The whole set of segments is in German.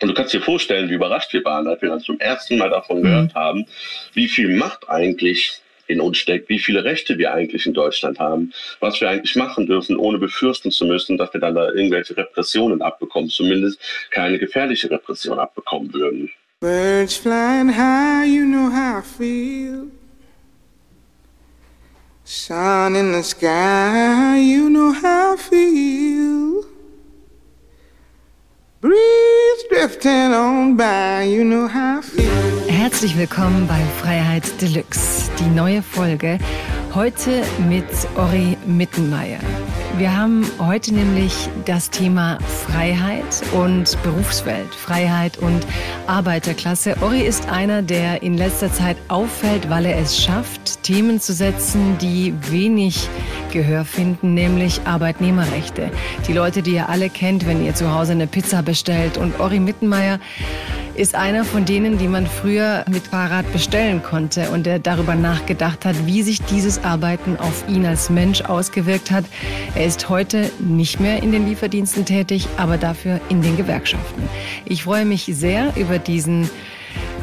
Und du kannst dir vorstellen, wie überrascht wir waren, als wir dann zum ersten Mal davon mhm. gehört haben, wie viel Macht eigentlich in uns steckt, wie viele Rechte wir eigentlich in Deutschland haben, was wir eigentlich machen dürfen, ohne befürchten zu müssen, dass wir dann da irgendwelche Repressionen abbekommen, zumindest keine gefährliche Repression abbekommen würden. Birds flying high, you know how I feel. Sun in the sky, you know how I feel. Breeze Herzlich willkommen bei Freiheit Deluxe, die neue Folge. Heute mit Ori Mittenmeier. Wir haben heute nämlich das Thema Freiheit und Berufswelt, Freiheit und Arbeiterklasse. Ori ist einer, der in letzter Zeit auffällt, weil er es schafft, Themen zu setzen, die wenig Gehör finden, nämlich Arbeitnehmerrechte. Die Leute, die ihr alle kennt, wenn ihr zu Hause eine Pizza bestellt. Und Ori Mittenmeier ist einer von denen, die man früher mit Fahrrad bestellen konnte und der darüber nachgedacht hat, wie sich dieses Arbeiten auf ihn als Mensch ausgewirkt hat. Er ist heute nicht mehr in den Lieferdiensten tätig, aber dafür in den Gewerkschaften. Ich freue mich sehr über diesen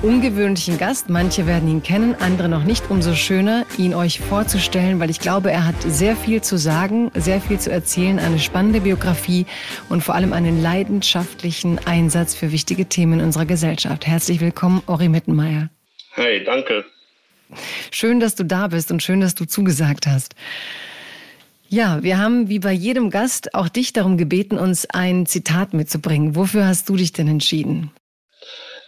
ungewöhnlichen Gast. Manche werden ihn kennen, andere noch nicht. Umso schöner, ihn euch vorzustellen, weil ich glaube, er hat sehr viel zu sagen, sehr viel zu erzählen, eine spannende Biografie und vor allem einen leidenschaftlichen Einsatz für wichtige Themen in unserer Gesellschaft. Herzlich willkommen, Ori Mittenmeier. Hey, danke. Schön, dass du da bist und schön, dass du zugesagt hast. Ja, wir haben wie bei jedem Gast auch dich darum gebeten, uns ein Zitat mitzubringen. Wofür hast du dich denn entschieden?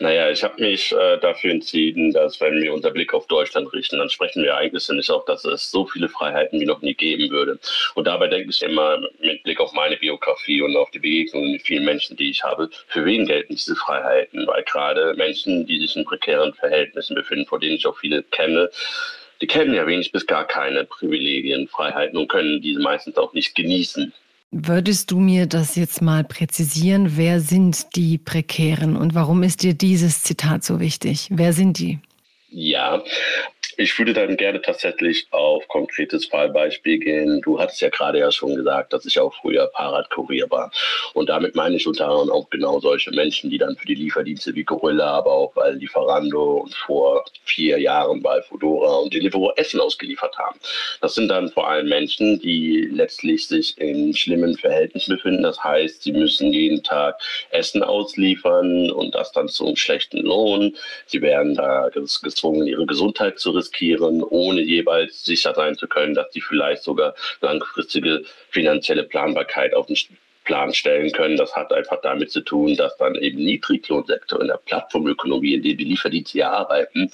Naja, ich habe mich äh, dafür entschieden, dass wenn wir unser Blick auf Deutschland richten, dann sprechen wir eigentlich nicht auch, dass es so viele Freiheiten wie noch nie geben würde. Und dabei denke ich immer mit Blick auf meine Biografie und auf die Begegnungen mit vielen Menschen, die ich habe, für wen gelten diese Freiheiten? Weil gerade Menschen, die sich in prekären Verhältnissen befinden, vor denen ich auch viele kenne, die kennen ja wenig bis gar keine Privilegien, Freiheiten und können diese meistens auch nicht genießen. Würdest du mir das jetzt mal präzisieren? Wer sind die Prekären und warum ist dir dieses Zitat so wichtig? Wer sind die? Ja, ich würde dann gerne tatsächlich auf konkretes Fallbeispiel gehen. Du hattest ja gerade ja schon gesagt, dass ich auch früher Fahrradkurier war. Und damit meine ich unter anderem auch genau solche Menschen, die dann für die Lieferdienste wie Gorilla, aber auch bei Lieferando und vor vier Jahren bei Fodora und Deliveroo Essen ausgeliefert haben. Das sind dann vor allem Menschen, die letztlich sich in schlimmen Verhältnissen befinden. Das heißt, sie müssen jeden Tag Essen ausliefern und das dann zu einem schlechten Lohn. Sie werden da gezwungen, ihre Gesundheit zu riskieren riskieren, ohne jeweils sicher sein zu können, dass sie vielleicht sogar langfristige finanzielle Planbarkeit auf den Plan stellen können. Das hat einfach damit zu tun, dass dann eben Niedriglohnsektor in der Plattformökonomie, in der die Lieferdienste hier arbeiten,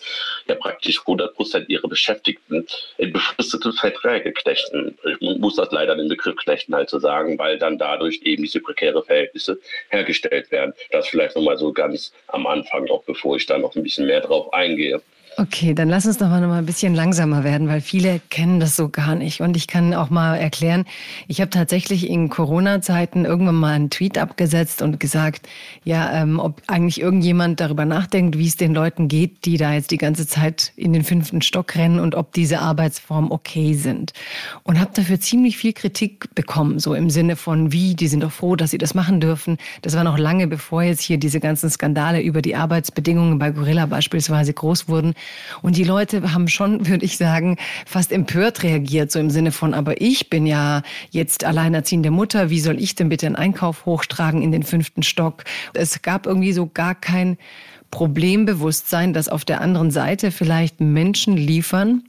ja praktisch 100 Prozent ihrer Beschäftigten in befristete Verträge knechten. Ich muss das leider den Begriff knechten halt so sagen, weil dann dadurch eben diese prekäre Verhältnisse hergestellt werden. Das vielleicht nochmal so ganz am Anfang, auch bevor ich da noch ein bisschen mehr drauf eingehe. Okay, dann lass uns doch mal noch mal ein bisschen langsamer werden, weil viele kennen das so gar nicht. Und ich kann auch mal erklären, ich habe tatsächlich in Corona-Zeiten irgendwann mal einen Tweet abgesetzt und gesagt, ja, ähm, ob eigentlich irgendjemand darüber nachdenkt, wie es den Leuten geht, die da jetzt die ganze Zeit in den fünften Stock rennen und ob diese Arbeitsformen okay sind. Und habe dafür ziemlich viel Kritik bekommen, so im Sinne von, wie, die sind doch froh, dass sie das machen dürfen. Das war noch lange bevor jetzt hier diese ganzen Skandale über die Arbeitsbedingungen bei Gorilla beispielsweise groß wurden. Und die Leute haben schon, würde ich sagen, fast empört reagiert, so im Sinne von, aber ich bin ja jetzt alleinerziehende Mutter, wie soll ich denn bitte einen Einkauf hochtragen in den fünften Stock? Es gab irgendwie so gar kein Problembewusstsein, dass auf der anderen Seite vielleicht Menschen liefern,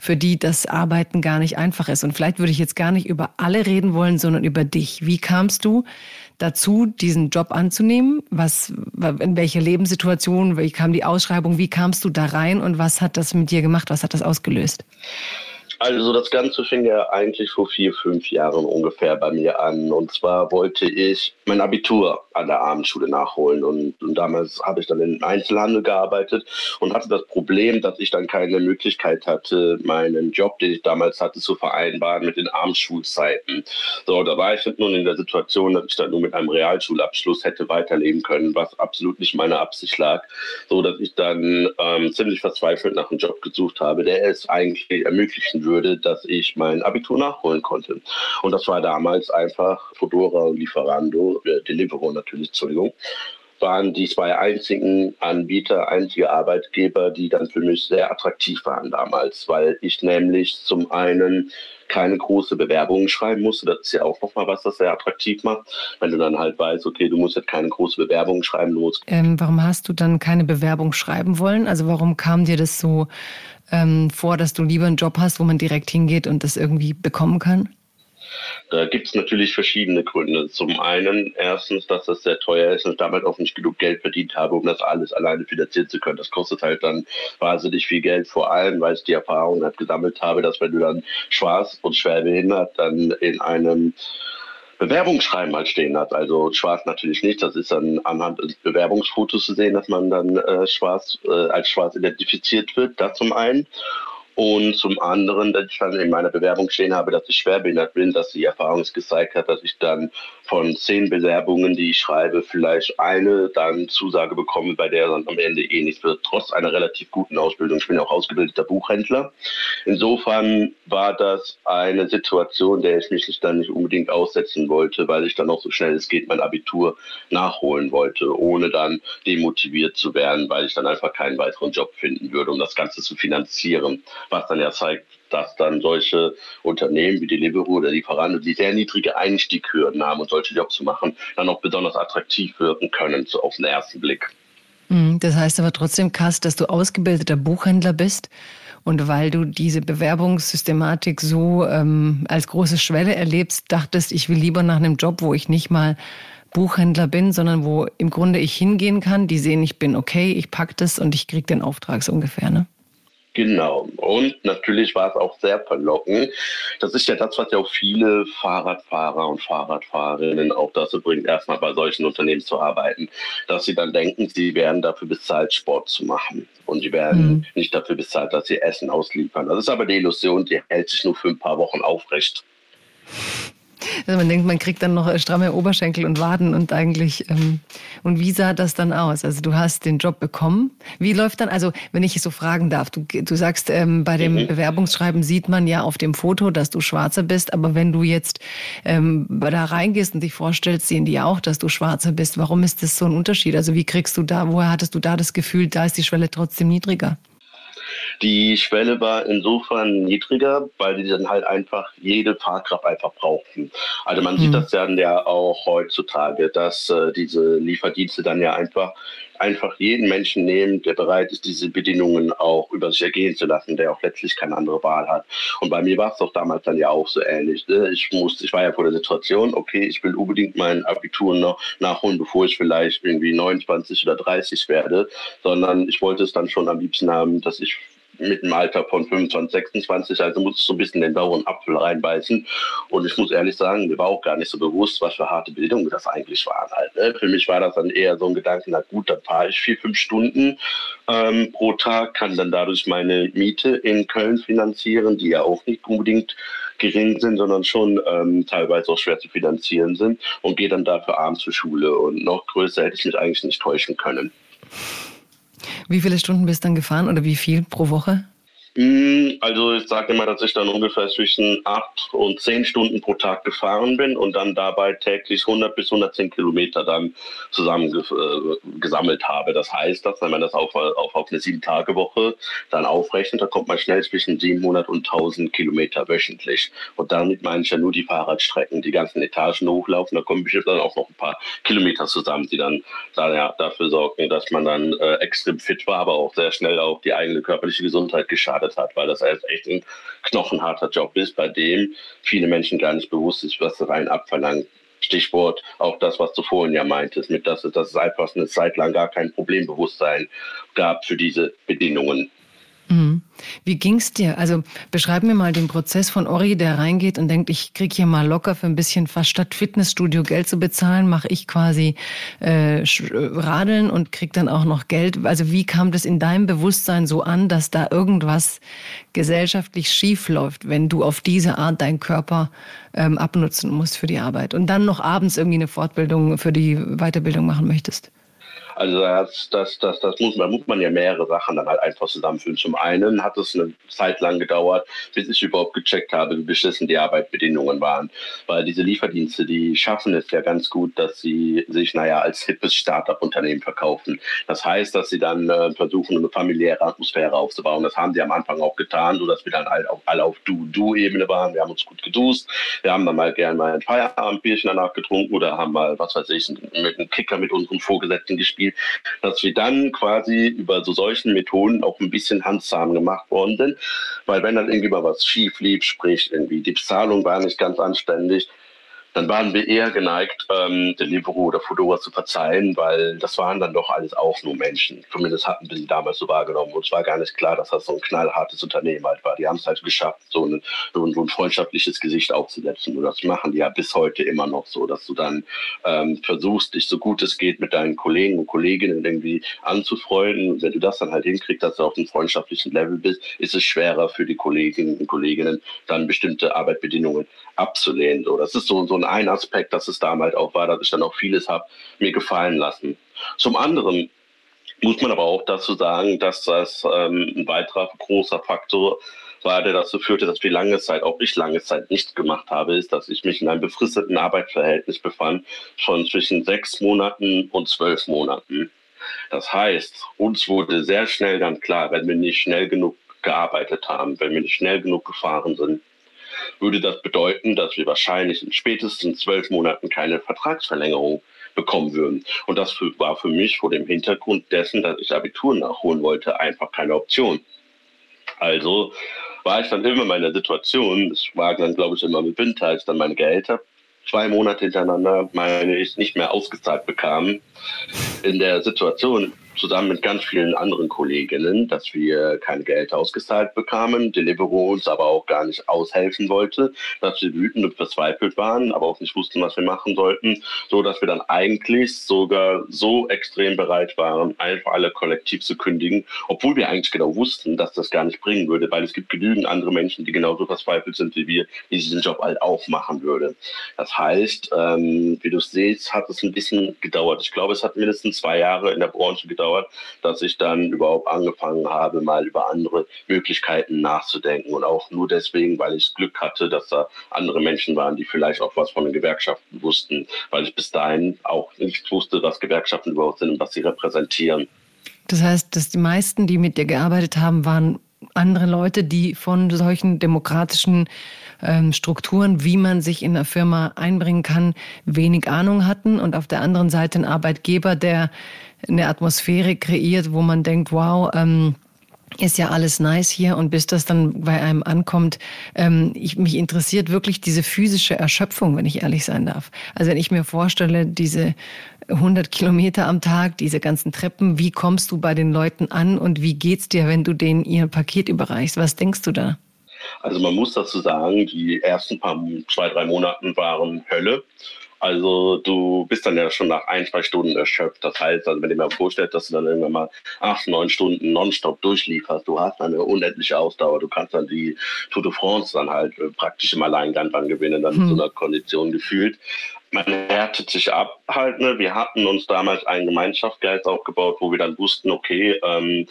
für die das Arbeiten gar nicht einfach ist. Und vielleicht würde ich jetzt gar nicht über alle reden wollen, sondern über dich. Wie kamst du dazu, diesen Job anzunehmen? Was, in welcher Lebenssituation, wie kam die Ausschreibung, wie kamst du da rein und was hat das mit dir gemacht? Was hat das ausgelöst? Also das Ganze fing ja eigentlich vor vier, fünf Jahren ungefähr bei mir an. Und zwar wollte ich mein Abitur an der Abendschule nachholen. Und, und damals habe ich dann im Einzelhandel gearbeitet und hatte das Problem, dass ich dann keine Möglichkeit hatte, meinen Job, den ich damals hatte, zu vereinbaren mit den Abendschulzeiten. So, da war ich nun in der Situation, dass ich dann nur mit einem Realschulabschluss hätte weiterleben können, was absolut nicht meine Absicht lag. So, dass ich dann ähm, ziemlich verzweifelt nach einem Job gesucht habe, der es eigentlich ermöglichen würde, würde, dass ich mein Abitur nachholen konnte. Und das war damals einfach Fedora und Lieferando, äh, Deliveroo natürlich, Entschuldigung. waren die zwei einzigen Anbieter, einzige Arbeitgeber, die dann für mich sehr attraktiv waren damals, weil ich nämlich zum einen keine große Bewerbungen schreiben musste. Das ist ja auch nochmal was, das sehr attraktiv macht. Wenn du dann halt weißt, okay, du musst jetzt keine große Bewerbung schreiben, musst. Ähm, warum hast du dann keine Bewerbung schreiben wollen? Also warum kam dir das so ähm, vor, dass du lieber einen Job hast, wo man direkt hingeht und das irgendwie bekommen kann? Da gibt es natürlich verschiedene Gründe. Zum einen erstens, dass das sehr teuer ist und ich damit auch nicht genug Geld verdient habe, um das alles alleine finanzieren zu können. Das kostet halt dann wahnsinnig viel Geld, vor allem, weil ich die Erfahrung halt gesammelt habe, dass wenn du dann schwarz und schwer behindert dann in einem Bewerbungsschreiben halt stehen hat. Also schwarz natürlich nicht. Das ist dann anhand des Bewerbungsfotos zu sehen, dass man dann äh, schwarz äh, als schwarz identifiziert wird. Das zum einen. Und zum anderen, dass ich dann in meiner Bewerbung stehen habe, dass ich schwerbehindert bin, dass die Erfahrung gezeigt hat, dass ich dann von zehn Bewerbungen, die ich schreibe, vielleicht eine dann Zusage bekomme, bei der dann am Ende eh nichts wird, trotz einer relativ guten Ausbildung. Ich bin auch ausgebildeter Buchhändler. Insofern war das eine Situation, der ich mich dann nicht unbedingt aussetzen wollte, weil ich dann auch so schnell es geht mein Abitur nachholen wollte, ohne dann demotiviert zu werden, weil ich dann einfach keinen weiteren Job finden würde, um das Ganze zu finanzieren was dann ja zeigt, dass dann solche Unternehmen wie Deliveroo oder Lieferando, die sehr niedrige Einstieghürden haben und solche Jobs zu machen, dann auch besonders attraktiv wirken können, so auf den ersten Blick. Hm, das heißt aber trotzdem, Kass, dass du ausgebildeter Buchhändler bist und weil du diese Bewerbungssystematik so ähm, als große Schwelle erlebst, dachtest, ich will lieber nach einem Job, wo ich nicht mal Buchhändler bin, sondern wo im Grunde ich hingehen kann, die sehen, ich bin okay, ich packe das und ich kriege den Auftrag so ungefähr, ne? Genau. Und natürlich war es auch sehr verlockend. Das ist ja das, was ja auch viele Fahrradfahrer und Fahrradfahrerinnen auch dazu bringt, erstmal bei solchen Unternehmen zu arbeiten, dass sie dann denken, sie werden dafür bezahlt, Sport zu machen. Und sie werden mhm. nicht dafür bezahlt, dass sie Essen ausliefern. Das ist aber die Illusion, die hält sich nur für ein paar Wochen aufrecht. Also man denkt, man kriegt dann noch stramme Oberschenkel und Waden und eigentlich, ähm, und wie sah das dann aus? Also du hast den Job bekommen. Wie läuft dann, also wenn ich es so fragen darf, du, du sagst, ähm, bei dem mhm. Bewerbungsschreiben sieht man ja auf dem Foto, dass du Schwarzer bist, aber wenn du jetzt ähm, da reingehst und dich vorstellst, sehen die ja auch, dass du Schwarzer bist. Warum ist das so ein Unterschied? Also wie kriegst du da, woher hattest du da das Gefühl, da ist die Schwelle trotzdem niedriger? Die Schwelle war insofern niedriger, weil die dann halt einfach jede Fahrkraft einfach brauchten. Also man mhm. sieht das dann ja auch heutzutage, dass äh, diese Lieferdienste dann ja einfach einfach jeden Menschen nehmen, der bereit ist, diese Bedingungen auch über sich ergehen zu lassen, der auch letztlich keine andere Wahl hat. Und bei mir war es doch damals dann ja auch so ähnlich. Ne? Ich musste, ich war ja vor der Situation, okay, ich will unbedingt mein Abitur noch nachholen, bevor ich vielleicht irgendwie 29 oder 30 werde, sondern ich wollte es dann schon am liebsten haben, dass ich mit dem Alter von 25, 26, also muss ich so ein bisschen den sauren Apfel reinbeißen. Und ich muss ehrlich sagen, mir war auch gar nicht so bewusst, was für harte Bildung das eigentlich waren halt. Ne? Für mich war das dann eher so ein Gedanke, na gut, dann fahre ich vier, fünf Stunden ähm, pro Tag, kann dann dadurch meine Miete in Köln finanzieren, die ja auch nicht unbedingt gering sind, sondern schon ähm, teilweise auch schwer zu finanzieren sind und gehe dann dafür abends zur Schule. Und noch größer hätte ich mich eigentlich nicht täuschen können. Wie viele Stunden bist du dann gefahren oder wie viel pro Woche? Hm, also ich sage immer, dass ich dann ungefähr zwischen acht und zehn Stunden pro Tag gefahren bin und dann dabei täglich 100 bis 110 Kilometer dann zusammen äh, gesammelt habe. Das heißt, dass wenn man das auf, auf, auf eine sieben Tage Woche dann aufrechnet, dann kommt man schnell zwischen 700 und 1000 Kilometer wöchentlich. Und damit meine ich ja nur die Fahrradstrecken, die ganzen Etagen hochlaufen. Da kommen bestimmt dann auch noch ein paar Kilometer zusammen, die dann, dann ja, dafür sorgen, dass man dann äh, extrem fit war, aber auch sehr schnell auch die eigene körperliche Gesundheit geschadet gearbeitet hat, weil das echt ein knochenharter Job ist, bei dem viele Menschen gar nicht bewusst ist, was rein abverlangt. Stichwort auch das, was du vorhin ja meintest, mit dass, dass es einfach eine Zeit lang gar kein Problembewusstsein gab für diese Bedingungen. Mhm. Wie ging's dir? Also beschreib mir mal den Prozess von Ori, der reingeht und denkt, ich krieg hier mal locker für ein bisschen fast statt Fitnessstudio Geld zu bezahlen, mache ich quasi äh, Radeln und krieg dann auch noch Geld. Also wie kam das in deinem Bewusstsein so an, dass da irgendwas gesellschaftlich schief läuft, wenn du auf diese Art deinen Körper ähm, abnutzen musst für die Arbeit und dann noch abends irgendwie eine Fortbildung für die Weiterbildung machen möchtest? Also das, das, das, das muss, man, muss man ja mehrere Sachen dann halt einfach zusammenführen. Zum einen hat es eine Zeit lang gedauert, bis ich überhaupt gecheckt habe, wie beschissen die Arbeitsbedingungen waren. Weil diese Lieferdienste, die schaffen es ja ganz gut, dass sie sich, naja, als hippes Startup-Unternehmen verkaufen. Das heißt, dass sie dann äh, versuchen, eine familiäre Atmosphäre aufzubauen. Das haben sie am Anfang auch getan, sodass wir dann halt auch alle auf Du-Du-Ebene waren. Wir haben uns gut geduzt. Wir haben dann mal gerne mal ein Feierabendbierchen danach getrunken oder haben mal, was weiß ich, mit einem Kicker mit unseren Vorgesetzten gespielt, dass wir dann quasi über so solchen Methoden auch ein bisschen handsam gemacht worden sind. Weil wenn dann irgendwie mal was schief lief, sprich irgendwie die Bezahlung war nicht ganz anständig, dann waren wir eher geneigt, ähm, Deliveroo oder Fedora zu verzeihen, weil das waren dann doch alles auch nur Menschen. Zumindest hatten wir sie damals so wahrgenommen. Und es war gar nicht klar, dass das so ein knallhartes Unternehmen halt war. Die haben es halt geschafft, so ein, so ein, so ein freundschaftliches Gesicht aufzusetzen. Und das machen die ja bis heute immer noch so, dass du dann ähm, versuchst, dich so gut es geht mit deinen Kollegen und Kolleginnen irgendwie anzufreunden. Und wenn du das dann halt hinkriegst, dass du auf einem freundschaftlichen Level bist, ist es schwerer für die Kolleginnen und Kolleginnen, dann bestimmte Arbeitsbedingungen abzulehnen. So, das ist so, so ein ein Aspekt, dass es damals auch war, dass ich dann auch vieles habe mir gefallen lassen. Zum anderen muss man aber auch dazu sagen, dass das ähm, ein weiterer großer Faktor war, der dazu führte, dass wir lange Zeit, auch ich lange Zeit nichts gemacht habe, ist, dass ich mich in einem befristeten Arbeitsverhältnis befand von zwischen sechs Monaten und zwölf Monaten. Das heißt, uns wurde sehr schnell dann klar, wenn wir nicht schnell genug gearbeitet haben, wenn wir nicht schnell genug gefahren sind, würde das bedeuten, dass wir wahrscheinlich in spätestens zwölf Monaten keine Vertragsverlängerung bekommen würden. Und das war für mich vor dem Hintergrund dessen, dass ich Abitur nachholen wollte, einfach keine Option. Also war ich dann immer in meiner Situation, es war dann glaube ich immer mit Winter, als dann meine Gehälter zwei Monate hintereinander, meine ich, nicht mehr ausgezahlt bekamen, in der Situation, zusammen mit ganz vielen anderen Kolleginnen, dass wir kein Geld ausgezahlt bekamen, Deliveroo uns aber auch gar nicht aushelfen wollte, dass wir wütend und verzweifelt waren, aber auch nicht wussten, was wir machen sollten, so dass wir dann eigentlich sogar so extrem bereit waren, einfach alle kollektiv zu kündigen, obwohl wir eigentlich genau wussten, dass das gar nicht bringen würde, weil es gibt genügend andere Menschen, die genauso verzweifelt sind wie wir, die diesen Job halt auch machen würde. Das heißt, ähm, wie du siehst, hat es ein bisschen gedauert. Ich glaube, es hat mindestens zwei Jahre in der Branche gedauert, gedauert, dass ich dann überhaupt angefangen habe, mal über andere Möglichkeiten nachzudenken. Und auch nur deswegen, weil ich Glück hatte, dass da andere Menschen waren, die vielleicht auch was von den Gewerkschaften wussten, weil ich bis dahin auch nicht wusste, was Gewerkschaften überhaupt sind und was sie repräsentieren. Das heißt, dass die meisten, die mit dir gearbeitet haben, waren andere Leute, die von solchen demokratischen ähm, Strukturen, wie man sich in einer Firma einbringen kann, wenig Ahnung hatten und auf der anderen Seite ein Arbeitgeber, der eine Atmosphäre kreiert, wo man denkt, wow, ähm, ist ja alles nice hier und bis das dann bei einem ankommt, ähm, ich, mich interessiert wirklich diese physische Erschöpfung, wenn ich ehrlich sein darf. Also wenn ich mir vorstelle, diese 100 Kilometer am Tag, diese ganzen Treppen, wie kommst du bei den Leuten an und wie geht's dir, wenn du denen ihr Paket überreichst? Was denkst du da? Also man muss dazu sagen, die ersten paar zwei, drei Monaten waren Hölle. Also du bist dann ja schon nach ein, zwei Stunden erschöpft. Das heißt, also wenn du mir vorstellst, dass du dann irgendwann mal acht, neun Stunden nonstop durchlieferst, du hast eine unendliche Ausdauer. Du kannst dann die Tour de France dann halt äh, praktisch im Alleingang dann gewinnen, dann hm. mit so einer Kondition gefühlt. Man härtet sich ab halt. Ne? Wir hatten uns damals einen Gemeinschaftsgeist aufgebaut, wo wir dann wussten, okay, ähm,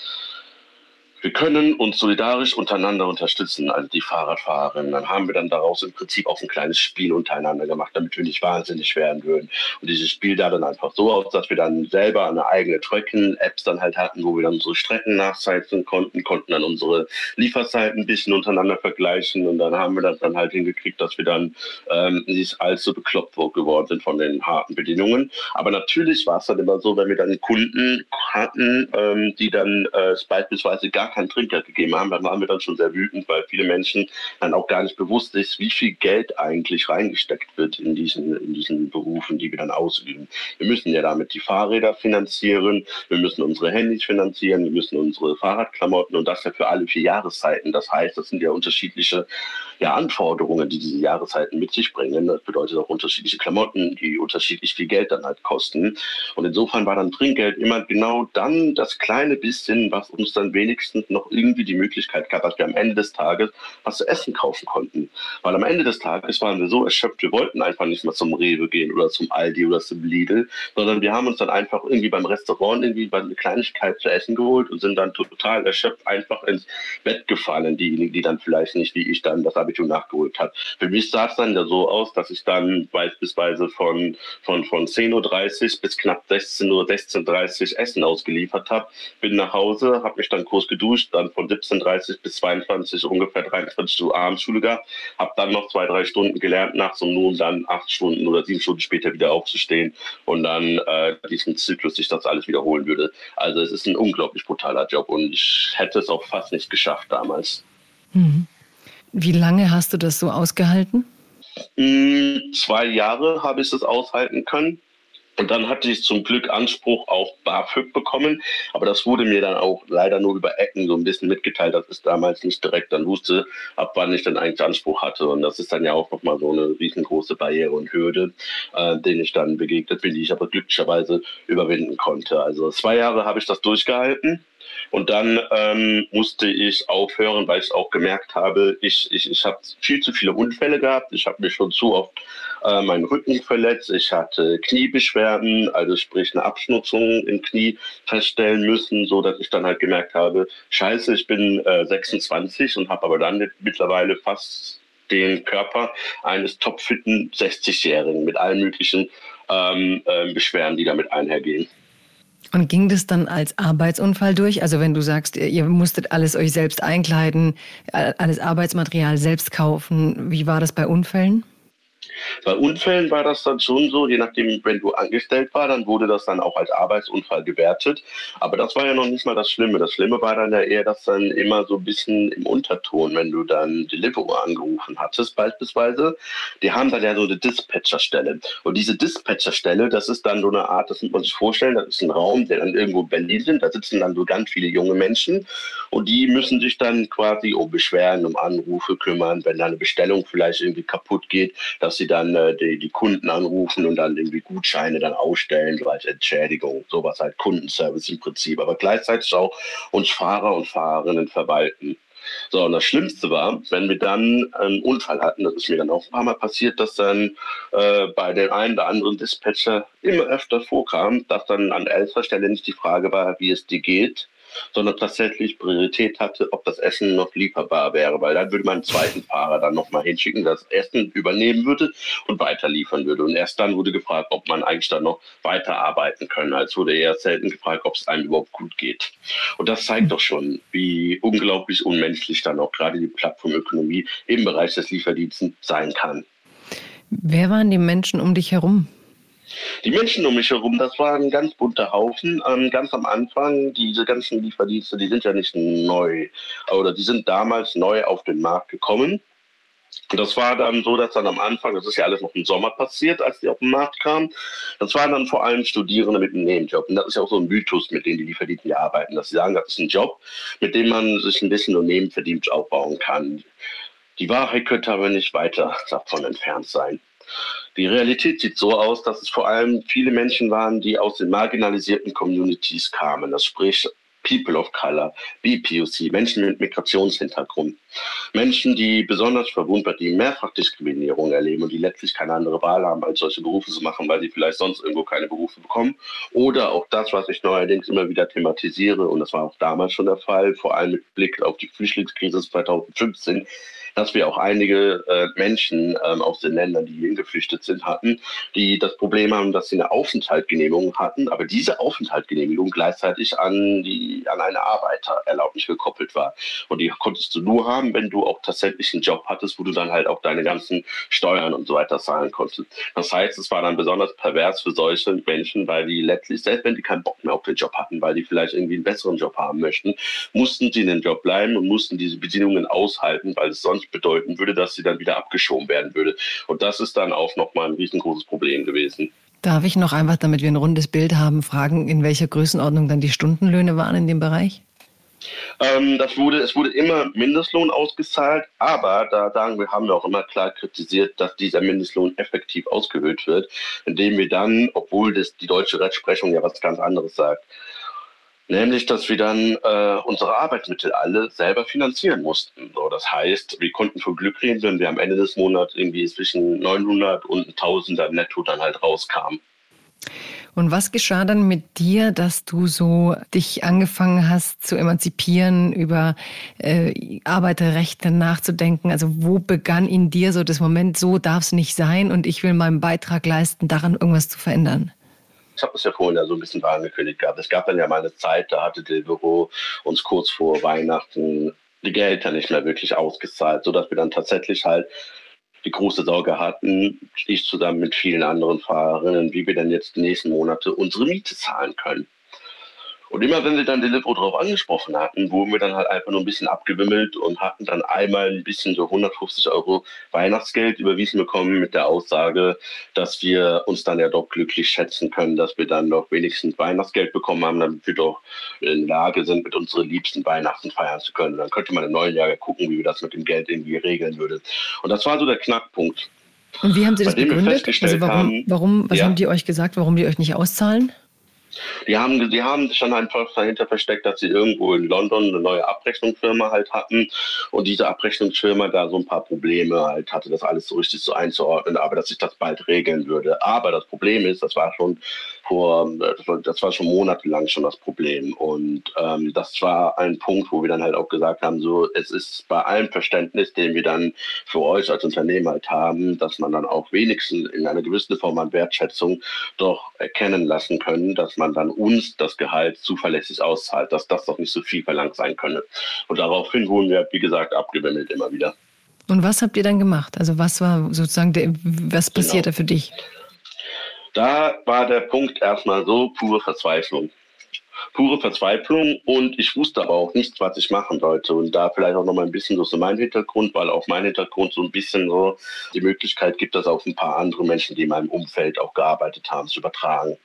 wir können uns solidarisch untereinander unterstützen, also die Fahrradfahrerinnen. Dann haben wir dann daraus im Prinzip auch ein kleines Spiel untereinander gemacht, damit wir nicht wahnsinnig werden würden. Und dieses Spiel sah dann einfach so aus, dass wir dann selber eine eigene Tracking-Apps dann halt hatten, wo wir dann unsere Strecken nachzeichnen konnten, konnten dann unsere Lieferzeiten ein bisschen untereinander vergleichen und dann haben wir das dann halt hingekriegt, dass wir dann ähm, nicht allzu bekloppt geworden sind von den harten Bedingungen. Aber natürlich war es dann immer so, wenn wir dann Kunden hatten, ähm, die dann äh, beispielsweise gar gar kein Trinkgeld gegeben haben, dann waren wir dann schon sehr wütend, weil viele Menschen dann auch gar nicht bewusst ist, wie viel Geld eigentlich reingesteckt wird in diesen, in diesen Berufen, die wir dann ausüben. Wir müssen ja damit die Fahrräder finanzieren, wir müssen unsere Handys finanzieren, wir müssen unsere Fahrradklamotten und das ja für alle vier Jahreszeiten. Das heißt, das sind ja unterschiedliche ja, Anforderungen, die diese Jahreszeiten mit sich bringen. Das bedeutet auch unterschiedliche Klamotten, die unterschiedlich viel Geld dann halt kosten. Und insofern war dann Trinkgeld immer genau dann das kleine bisschen, was uns dann wenigstens noch irgendwie die Möglichkeit gab, dass wir am Ende des Tages was zu essen kaufen konnten. Weil am Ende des Tages waren wir so erschöpft, wir wollten einfach nicht mehr zum Rewe gehen oder zum Aldi oder zum Lidl, sondern wir haben uns dann einfach irgendwie beim Restaurant irgendwie eine Kleinigkeit zu essen geholt und sind dann total erschöpft einfach ins Bett gefallen, diejenigen, die dann vielleicht nicht wie ich dann das Abitur nachgeholt hat. Für mich sah es dann ja so aus, dass ich dann beispielsweise von, von, von 10.30 Uhr bis knapp 16 Uhr, 16.30 Uhr Essen ausgeliefert habe. Bin nach Hause, habe mich dann kurz geduscht, dann von 17.30 Uhr bis 22 Uhr ungefähr 23 Uhr Abendschule gehabt, habe dann noch zwei, drei Stunden gelernt nachts, um nun dann acht Stunden oder sieben Stunden später wieder aufzustehen und dann äh, diesen Zyklus sich das alles wiederholen würde. Also es ist ein unglaublich brutaler Job und ich hätte es auch fast nicht geschafft damals. Mhm. Wie lange hast du das so ausgehalten? Mm, zwei Jahre habe ich es aushalten können. Und dann hatte ich zum Glück Anspruch auf BAföG bekommen, aber das wurde mir dann auch leider nur über Ecken so ein bisschen mitgeteilt, dass ich damals nicht direkt dann wusste, ab wann ich dann eigentlich Anspruch hatte. Und das ist dann ja auch nochmal so eine riesengroße Barriere und Hürde, äh, denen ich dann begegnet bin, die ich aber glücklicherweise überwinden konnte. Also zwei Jahre habe ich das durchgehalten. Und dann ähm, musste ich aufhören, weil ich auch gemerkt habe, ich, ich, ich habe viel zu viele Unfälle gehabt. Ich habe mich schon zu oft äh, meinen Rücken verletzt. Ich hatte Kniebeschwerden, also sprich eine Abschnutzung im Knie feststellen müssen, so dass ich dann halt gemerkt habe, scheiße, ich bin äh, 26 und habe aber dann mittlerweile fast den Körper eines topfitten 60-Jährigen mit allen möglichen ähm, äh, Beschwerden, die damit einhergehen. Und ging das dann als Arbeitsunfall durch? Also wenn du sagst, ihr musstet alles euch selbst einkleiden, alles Arbeitsmaterial selbst kaufen, wie war das bei Unfällen? Bei Unfällen war das dann schon so, je nachdem, wenn du angestellt war, dann wurde das dann auch als Arbeitsunfall gewertet. Aber das war ja noch nicht mal das Schlimme. Das Schlimme war dann ja eher, dass dann immer so ein bisschen im Unterton, wenn du dann Deliveroo angerufen hattest beispielsweise, die haben dann ja so eine Dispatcherstelle. Und diese Dispatcherstelle, das ist dann so eine Art, das muss man sich vorstellen, das ist ein Raum, der dann irgendwo in Berlin sind. Da sitzen dann so ganz viele junge Menschen und die müssen sich dann quasi um Beschwerden, um Anrufe kümmern, wenn da eine Bestellung vielleicht irgendwie kaputt geht, dass sie dann äh, die, die Kunden anrufen und dann irgendwie Gutscheine dann ausstellen, so als Entschädigung, sowas halt Kundenservice im Prinzip, aber gleichzeitig auch uns Fahrer und Fahrerinnen verwalten. So, und das Schlimmste war, wenn wir dann einen Unfall hatten, das ist mir dann auch ein paar Mal passiert, dass dann äh, bei den einen oder anderen Dispatcher immer öfter vorkam, dass dann an erster Stelle nicht die Frage war, wie es dir geht, sondern tatsächlich Priorität hatte, ob das Essen noch lieferbar wäre, weil dann würde man einen zweiten Fahrer dann nochmal hinschicken, das Essen übernehmen würde und weiter liefern würde. Und erst dann wurde gefragt, ob man eigentlich dann noch weiterarbeiten können. Als wurde eher selten gefragt, ob es einem überhaupt gut geht. Und das zeigt doch schon, wie unglaublich unmenschlich dann auch gerade die Plattformökonomie im Bereich des Lieferdienstes sein kann. Wer waren die Menschen um dich herum? Die Menschen um mich herum, das war ein ganz bunter Haufen. Ähm, ganz am Anfang, diese ganzen Lieferdienste, die sind ja nicht neu, oder die sind damals neu auf den Markt gekommen. Und das war dann so, dass dann am Anfang, das ist ja alles noch im Sommer passiert, als die auf den Markt kamen, das waren dann vor allem Studierende mit einem Nebenjob. Und das ist ja auch so ein Mythos, mit dem die Lieferdienste arbeiten, dass sie sagen, das ist ein Job, mit dem man sich ein bisschen so Nebenverdienst aufbauen kann. Die Wahrheit könnte aber nicht weiter davon entfernt sein. Die Realität sieht so aus, dass es vor allem viele Menschen waren, die aus den marginalisierten Communities kamen. Das spricht People of Color, BPOC, Menschen mit Migrationshintergrund. Menschen, die besonders verwundert, die Mehrfachdiskriminierung erleben und die letztlich keine andere Wahl haben, als solche Berufe zu machen, weil sie vielleicht sonst irgendwo keine Berufe bekommen. Oder auch das, was ich neuerdings immer wieder thematisiere, und das war auch damals schon der Fall, vor allem mit Blick auf die Flüchtlingskrise 2015, dass wir auch einige äh, Menschen ähm, aus den Ländern, die hierhin geflüchtet sind, hatten, die das Problem haben, dass sie eine Aufenthaltsgenehmigung hatten, aber diese Aufenthaltsgenehmigung gleichzeitig an, die, an eine Arbeitererlaubnis gekoppelt war. Und die konntest du nur haben, wenn du auch tatsächlich einen Job hattest, wo du dann halt auch deine ganzen Steuern und so weiter zahlen konntest. Das heißt, es war dann besonders pervers für solche Menschen, weil die letztlich, selbst wenn die keinen Bock mehr auf den Job hatten, weil die vielleicht irgendwie einen besseren Job haben möchten, mussten sie in den Job bleiben und mussten diese Bedingungen aushalten, weil es sonst bedeuten würde, dass sie dann wieder abgeschoben werden würde. Und das ist dann auch nochmal ein riesengroßes Problem gewesen. Darf ich noch einfach, damit wir ein rundes Bild haben, fragen, in welcher Größenordnung dann die Stundenlöhne waren in dem Bereich? Ähm, das wurde, es wurde immer Mindestlohn ausgezahlt, aber da sagen wir, haben wir auch immer klar kritisiert, dass dieser Mindestlohn effektiv ausgehöhlt wird, indem wir dann, obwohl das die deutsche Rechtsprechung ja was ganz anderes sagt, Nämlich, dass wir dann äh, unsere Arbeitsmittel alle selber finanzieren mussten. So, das heißt, wir konnten von Glück reden, wenn wir am Ende des Monats irgendwie zwischen 900 und 1000er netto dann halt rauskamen. Und was geschah dann mit dir, dass du so dich angefangen hast zu emanzipieren, über äh, Arbeiterrechte nachzudenken? Also wo begann in dir so das Moment, so darf es nicht sein und ich will meinen Beitrag leisten, daran irgendwas zu verändern? Ich habe es ja vorhin ja so ein bisschen angekündigt gehabt. Es gab dann ja mal eine Zeit, da hatte der Büro uns kurz vor Weihnachten die Gehälter nicht mehr wirklich ausgezahlt, sodass wir dann tatsächlich halt die große Sorge hatten, ich zusammen mit vielen anderen Fahrerinnen, wie wir dann jetzt die nächsten Monate unsere Miete zahlen können. Und immer wenn wir dann Deliveroo darauf angesprochen hatten, wurden wir dann halt einfach nur ein bisschen abgewimmelt und hatten dann einmal ein bisschen so 150 Euro Weihnachtsgeld überwiesen bekommen mit der Aussage, dass wir uns dann ja doch glücklich schätzen können, dass wir dann doch wenigstens Weihnachtsgeld bekommen haben, damit wir doch in der Lage sind, mit unseren Liebsten Weihnachten feiern zu können. Dann könnte man im neuen Jahr gucken, wie wir das mit dem Geld irgendwie regeln würden. Und das war so der Knackpunkt. Und wie haben Sie das begründet? Also warum, warum was ja. haben die euch gesagt, warum die euch nicht auszahlen? Die haben, die haben schon einfach dahinter versteckt, dass sie irgendwo in London eine neue Abrechnungsfirma halt hatten und diese Abrechnungsfirma da so ein paar Probleme halt hatte, das alles so richtig so einzuordnen, aber dass sich das bald regeln würde. Aber das Problem ist, das war schon vor, das war, schon monatelang schon das Problem und ähm, das war ein Punkt, wo wir dann halt auch gesagt haben, so es ist bei allem Verständnis, den wir dann für euch als Unternehmen halt haben, dass man dann auch wenigstens in einer gewissen Form an Wertschätzung doch erkennen lassen können, dass man man dann uns das Gehalt zuverlässig auszahlt, dass das doch nicht so viel verlangt sein könne. Und daraufhin wurden wir, wie gesagt, abgewimmelt immer wieder. Und was habt ihr dann gemacht? Also was war sozusagen, der, was passierte genau. für dich? Da war der Punkt erstmal so pure Verzweiflung pure Verzweiflung und ich wusste aber auch nichts, was ich machen sollte. Und da vielleicht auch nochmal ein bisschen so mein Hintergrund, weil auch mein Hintergrund so ein bisschen so die Möglichkeit gibt, das auf ein paar andere Menschen, die in meinem Umfeld auch gearbeitet haben, zu übertragen.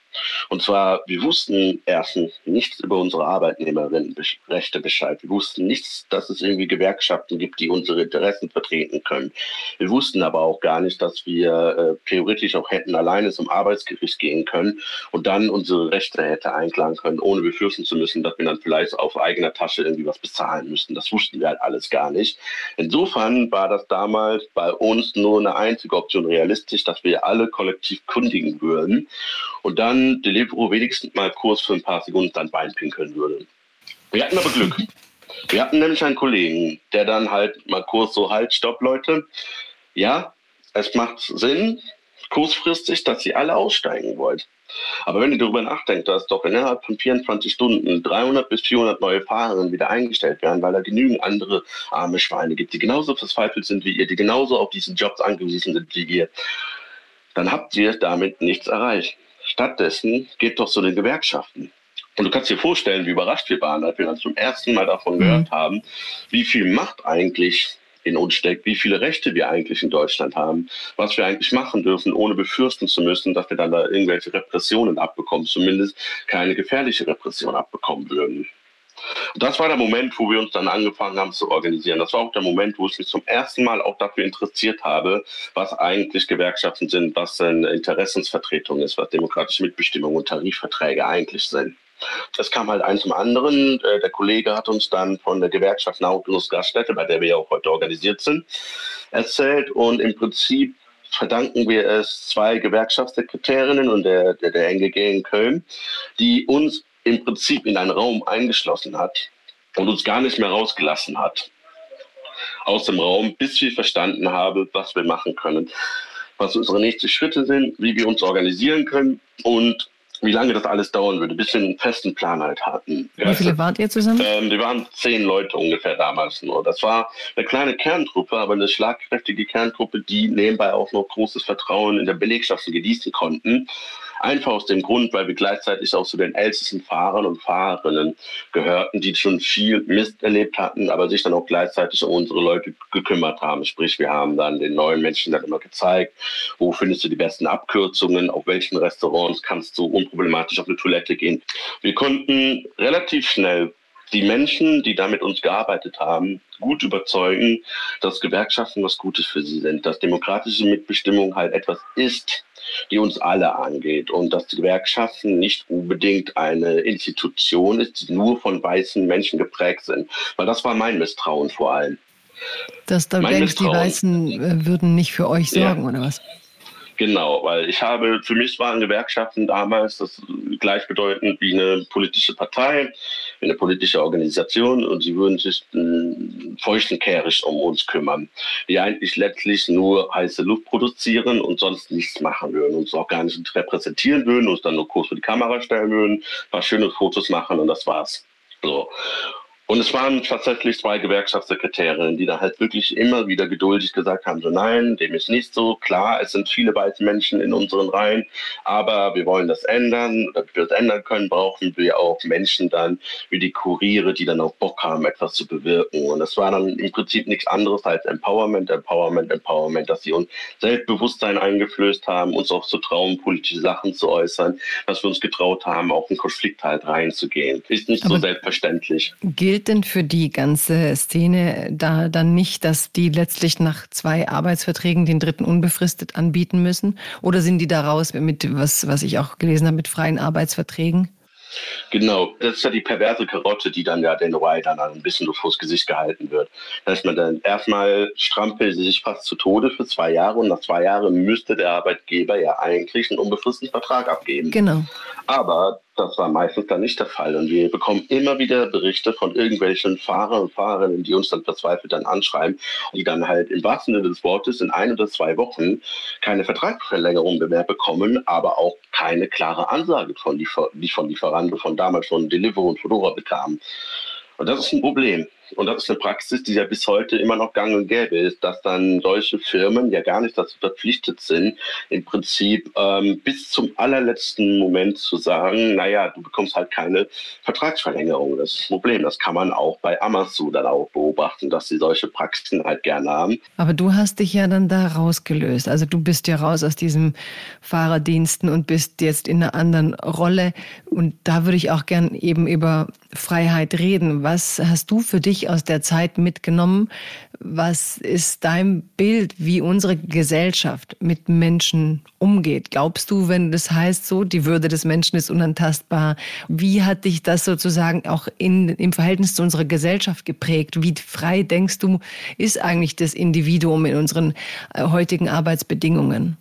Und zwar, wir wussten erstens nichts über unsere Arbeitnehmerinnenrechte Bescheid. Wir wussten nichts, dass es irgendwie Gewerkschaften gibt, die unsere Interessen vertreten können. Wir wussten aber auch gar nicht, dass wir äh, theoretisch auch hätten alleine zum Arbeitsgericht gehen können und dann unsere Rechte hätte einklagen können, ohne befürchten zu müssen, dass wir dann vielleicht auf eigener Tasche irgendwie was bezahlen müssten. Das wussten wir halt alles gar nicht. Insofern war das damals bei uns nur eine einzige Option realistisch, dass wir alle kollektiv kündigen würden und dann Deliveroo wenigstens mal kurz für ein paar Sekunden dann Bein pinkeln würde. Wir hatten aber Glück. Wir hatten nämlich einen Kollegen, der dann halt mal kurz so halt, stopp Leute, ja, es macht Sinn, kurzfristig, dass ihr alle aussteigen wollt. Aber wenn ihr darüber nachdenkt, dass doch innerhalb von 24 Stunden 300 bis 400 neue Fahrerinnen wieder eingestellt werden, weil da genügend andere arme Schweine gibt, die genauso verzweifelt sind wie ihr, die genauso auf diesen Jobs angewiesen sind wie ihr, dann habt ihr damit nichts erreicht. Stattdessen geht doch zu den Gewerkschaften. Und du kannst dir vorstellen, wie überrascht wir waren, als wir dann zum ersten Mal davon gehört mhm. haben, wie viel Macht eigentlich in uns steckt, wie viele Rechte wir eigentlich in Deutschland haben, was wir eigentlich machen dürfen, ohne befürchten zu müssen, dass wir dann da irgendwelche Repressionen abbekommen, zumindest keine gefährliche Repression abbekommen würden. Und das war der Moment, wo wir uns dann angefangen haben zu organisieren. Das war auch der Moment, wo ich mich zum ersten Mal auch dafür interessiert habe, was eigentlich Gewerkschaften sind, was eine Interessensvertretung ist, was demokratische Mitbestimmung und Tarifverträge eigentlich sind. Es kam halt eins zum anderen. Äh, der Kollege hat uns dann von der Gewerkschaft Nautilus Gaststätte, bei der wir ja auch heute organisiert sind, erzählt. Und im Prinzip verdanken wir es zwei Gewerkschaftssekretärinnen und der, der, der NGG in Köln, die uns im Prinzip in einen Raum eingeschlossen hat und uns gar nicht mehr rausgelassen hat aus dem Raum, bis wir verstanden haben, was wir machen können, was unsere nächsten Schritte sind, wie wir uns organisieren können und wie lange das alles dauern würde, bis wir einen festen Plan halt hatten. Wie viele wart ihr zusammen? Ähm, wir waren zehn Leute ungefähr damals nur. Das war eine kleine Kerntruppe, aber eine schlagkräftige Kerntruppe, die nebenbei auch noch großes Vertrauen in der Belegschaft genießen konnten. Einfach aus dem Grund, weil wir gleichzeitig auch zu den ältesten Fahrern und Fahrerinnen gehörten, die schon viel Mist erlebt hatten, aber sich dann auch gleichzeitig um unsere Leute gekümmert haben. Sprich, wir haben dann den neuen Menschen dann immer gezeigt, wo findest du die besten Abkürzungen, auf welchen Restaurants kannst du unproblematisch auf eine Toilette gehen. Wir konnten relativ schnell die Menschen, die da mit uns gearbeitet haben, gut überzeugen, dass Gewerkschaften was Gutes für sie sind, dass demokratische Mitbestimmung halt etwas ist, die uns alle angeht und dass die Gewerkschaften nicht unbedingt eine Institution ist, die nur von weißen Menschen geprägt sind. Weil das war mein Misstrauen vor allem. Dass du mein denkst, Misstrauen. die Weißen äh, würden nicht für euch sorgen, ja. oder was? Genau, weil ich habe, für mich waren Gewerkschaften damals das gleichbedeutend wie eine politische Partei, eine politische Organisation und sie würden sich äh, feuchtenkehrisch um uns kümmern, die eigentlich letztlich nur heiße Luft produzieren und sonst nichts machen würden, uns auch gar nicht repräsentieren würden, uns dann nur kurz für die Kamera stellen würden, ein paar schöne Fotos machen und das war's. So. Und es waren tatsächlich zwei Gewerkschaftssekretärinnen, die da halt wirklich immer wieder geduldig gesagt haben, so nein, dem ist nicht so. Klar, es sind viele weiße Menschen in unseren Reihen, aber wir wollen das ändern. Damit wir das ändern können, brauchen wir auch Menschen dann wie die Kuriere, die dann auch Bock haben, etwas zu bewirken. Und das war dann im Prinzip nichts anderes als Empowerment, Empowerment, Empowerment, dass sie uns Selbstbewusstsein eingeflößt haben, uns auch zu trauen, politische Sachen zu äußern, dass wir uns getraut haben, auf einen Konflikt halt reinzugehen. Ist nicht aber so selbstverständlich gilt denn für die ganze Szene da dann nicht, dass die letztlich nach zwei Arbeitsverträgen den dritten unbefristet anbieten müssen? Oder sind die da raus mit, was, was ich auch gelesen habe, mit freien Arbeitsverträgen? Genau, das ist ja die perverse Karotte, die dann ja den dann ein bisschen so vors Gesicht gehalten wird. Da ist man dann erstmal strampelt sie sich fast zu Tode für zwei Jahre und nach zwei Jahren müsste der Arbeitgeber ja eigentlich einen unbefristeten Vertrag abgeben. Genau. Aber das war meistens dann nicht der Fall. Und wir bekommen immer wieder Berichte von irgendwelchen Fahrern und Fahrerinnen, die uns dann verzweifelt dann anschreiben, die dann halt im wahrsten Sinne des Wortes in ein oder zwei Wochen keine Vertragsverlängerung mehr bekommen, aber auch keine klare Ansage von, Liefer von Lieferanten, von damals von Deliveroo und Fedora bekamen. Und das ist ein Problem. Und das ist eine Praxis, die ja bis heute immer noch gang und gäbe ist, dass dann solche Firmen ja gar nicht dazu verpflichtet sind, im Prinzip ähm, bis zum allerletzten Moment zu sagen, naja, du bekommst halt keine Vertragsverlängerung. Das ist das Problem. Das kann man auch bei Amazon dann auch beobachten, dass sie solche Praxisen halt gerne haben. Aber du hast dich ja dann da rausgelöst. Also du bist ja raus aus diesem Fahrerdiensten und bist jetzt in einer anderen Rolle. Und da würde ich auch gern eben über Freiheit reden. Was hast du für dich aus der Zeit mitgenommen? Was ist dein Bild, wie unsere Gesellschaft mit Menschen umgeht? Glaubst du, wenn das heißt so, die Würde des Menschen ist unantastbar? Wie hat dich das sozusagen auch in, im Verhältnis zu unserer Gesellschaft geprägt? Wie frei denkst du, ist eigentlich das Individuum in unseren äh, heutigen Arbeitsbedingungen?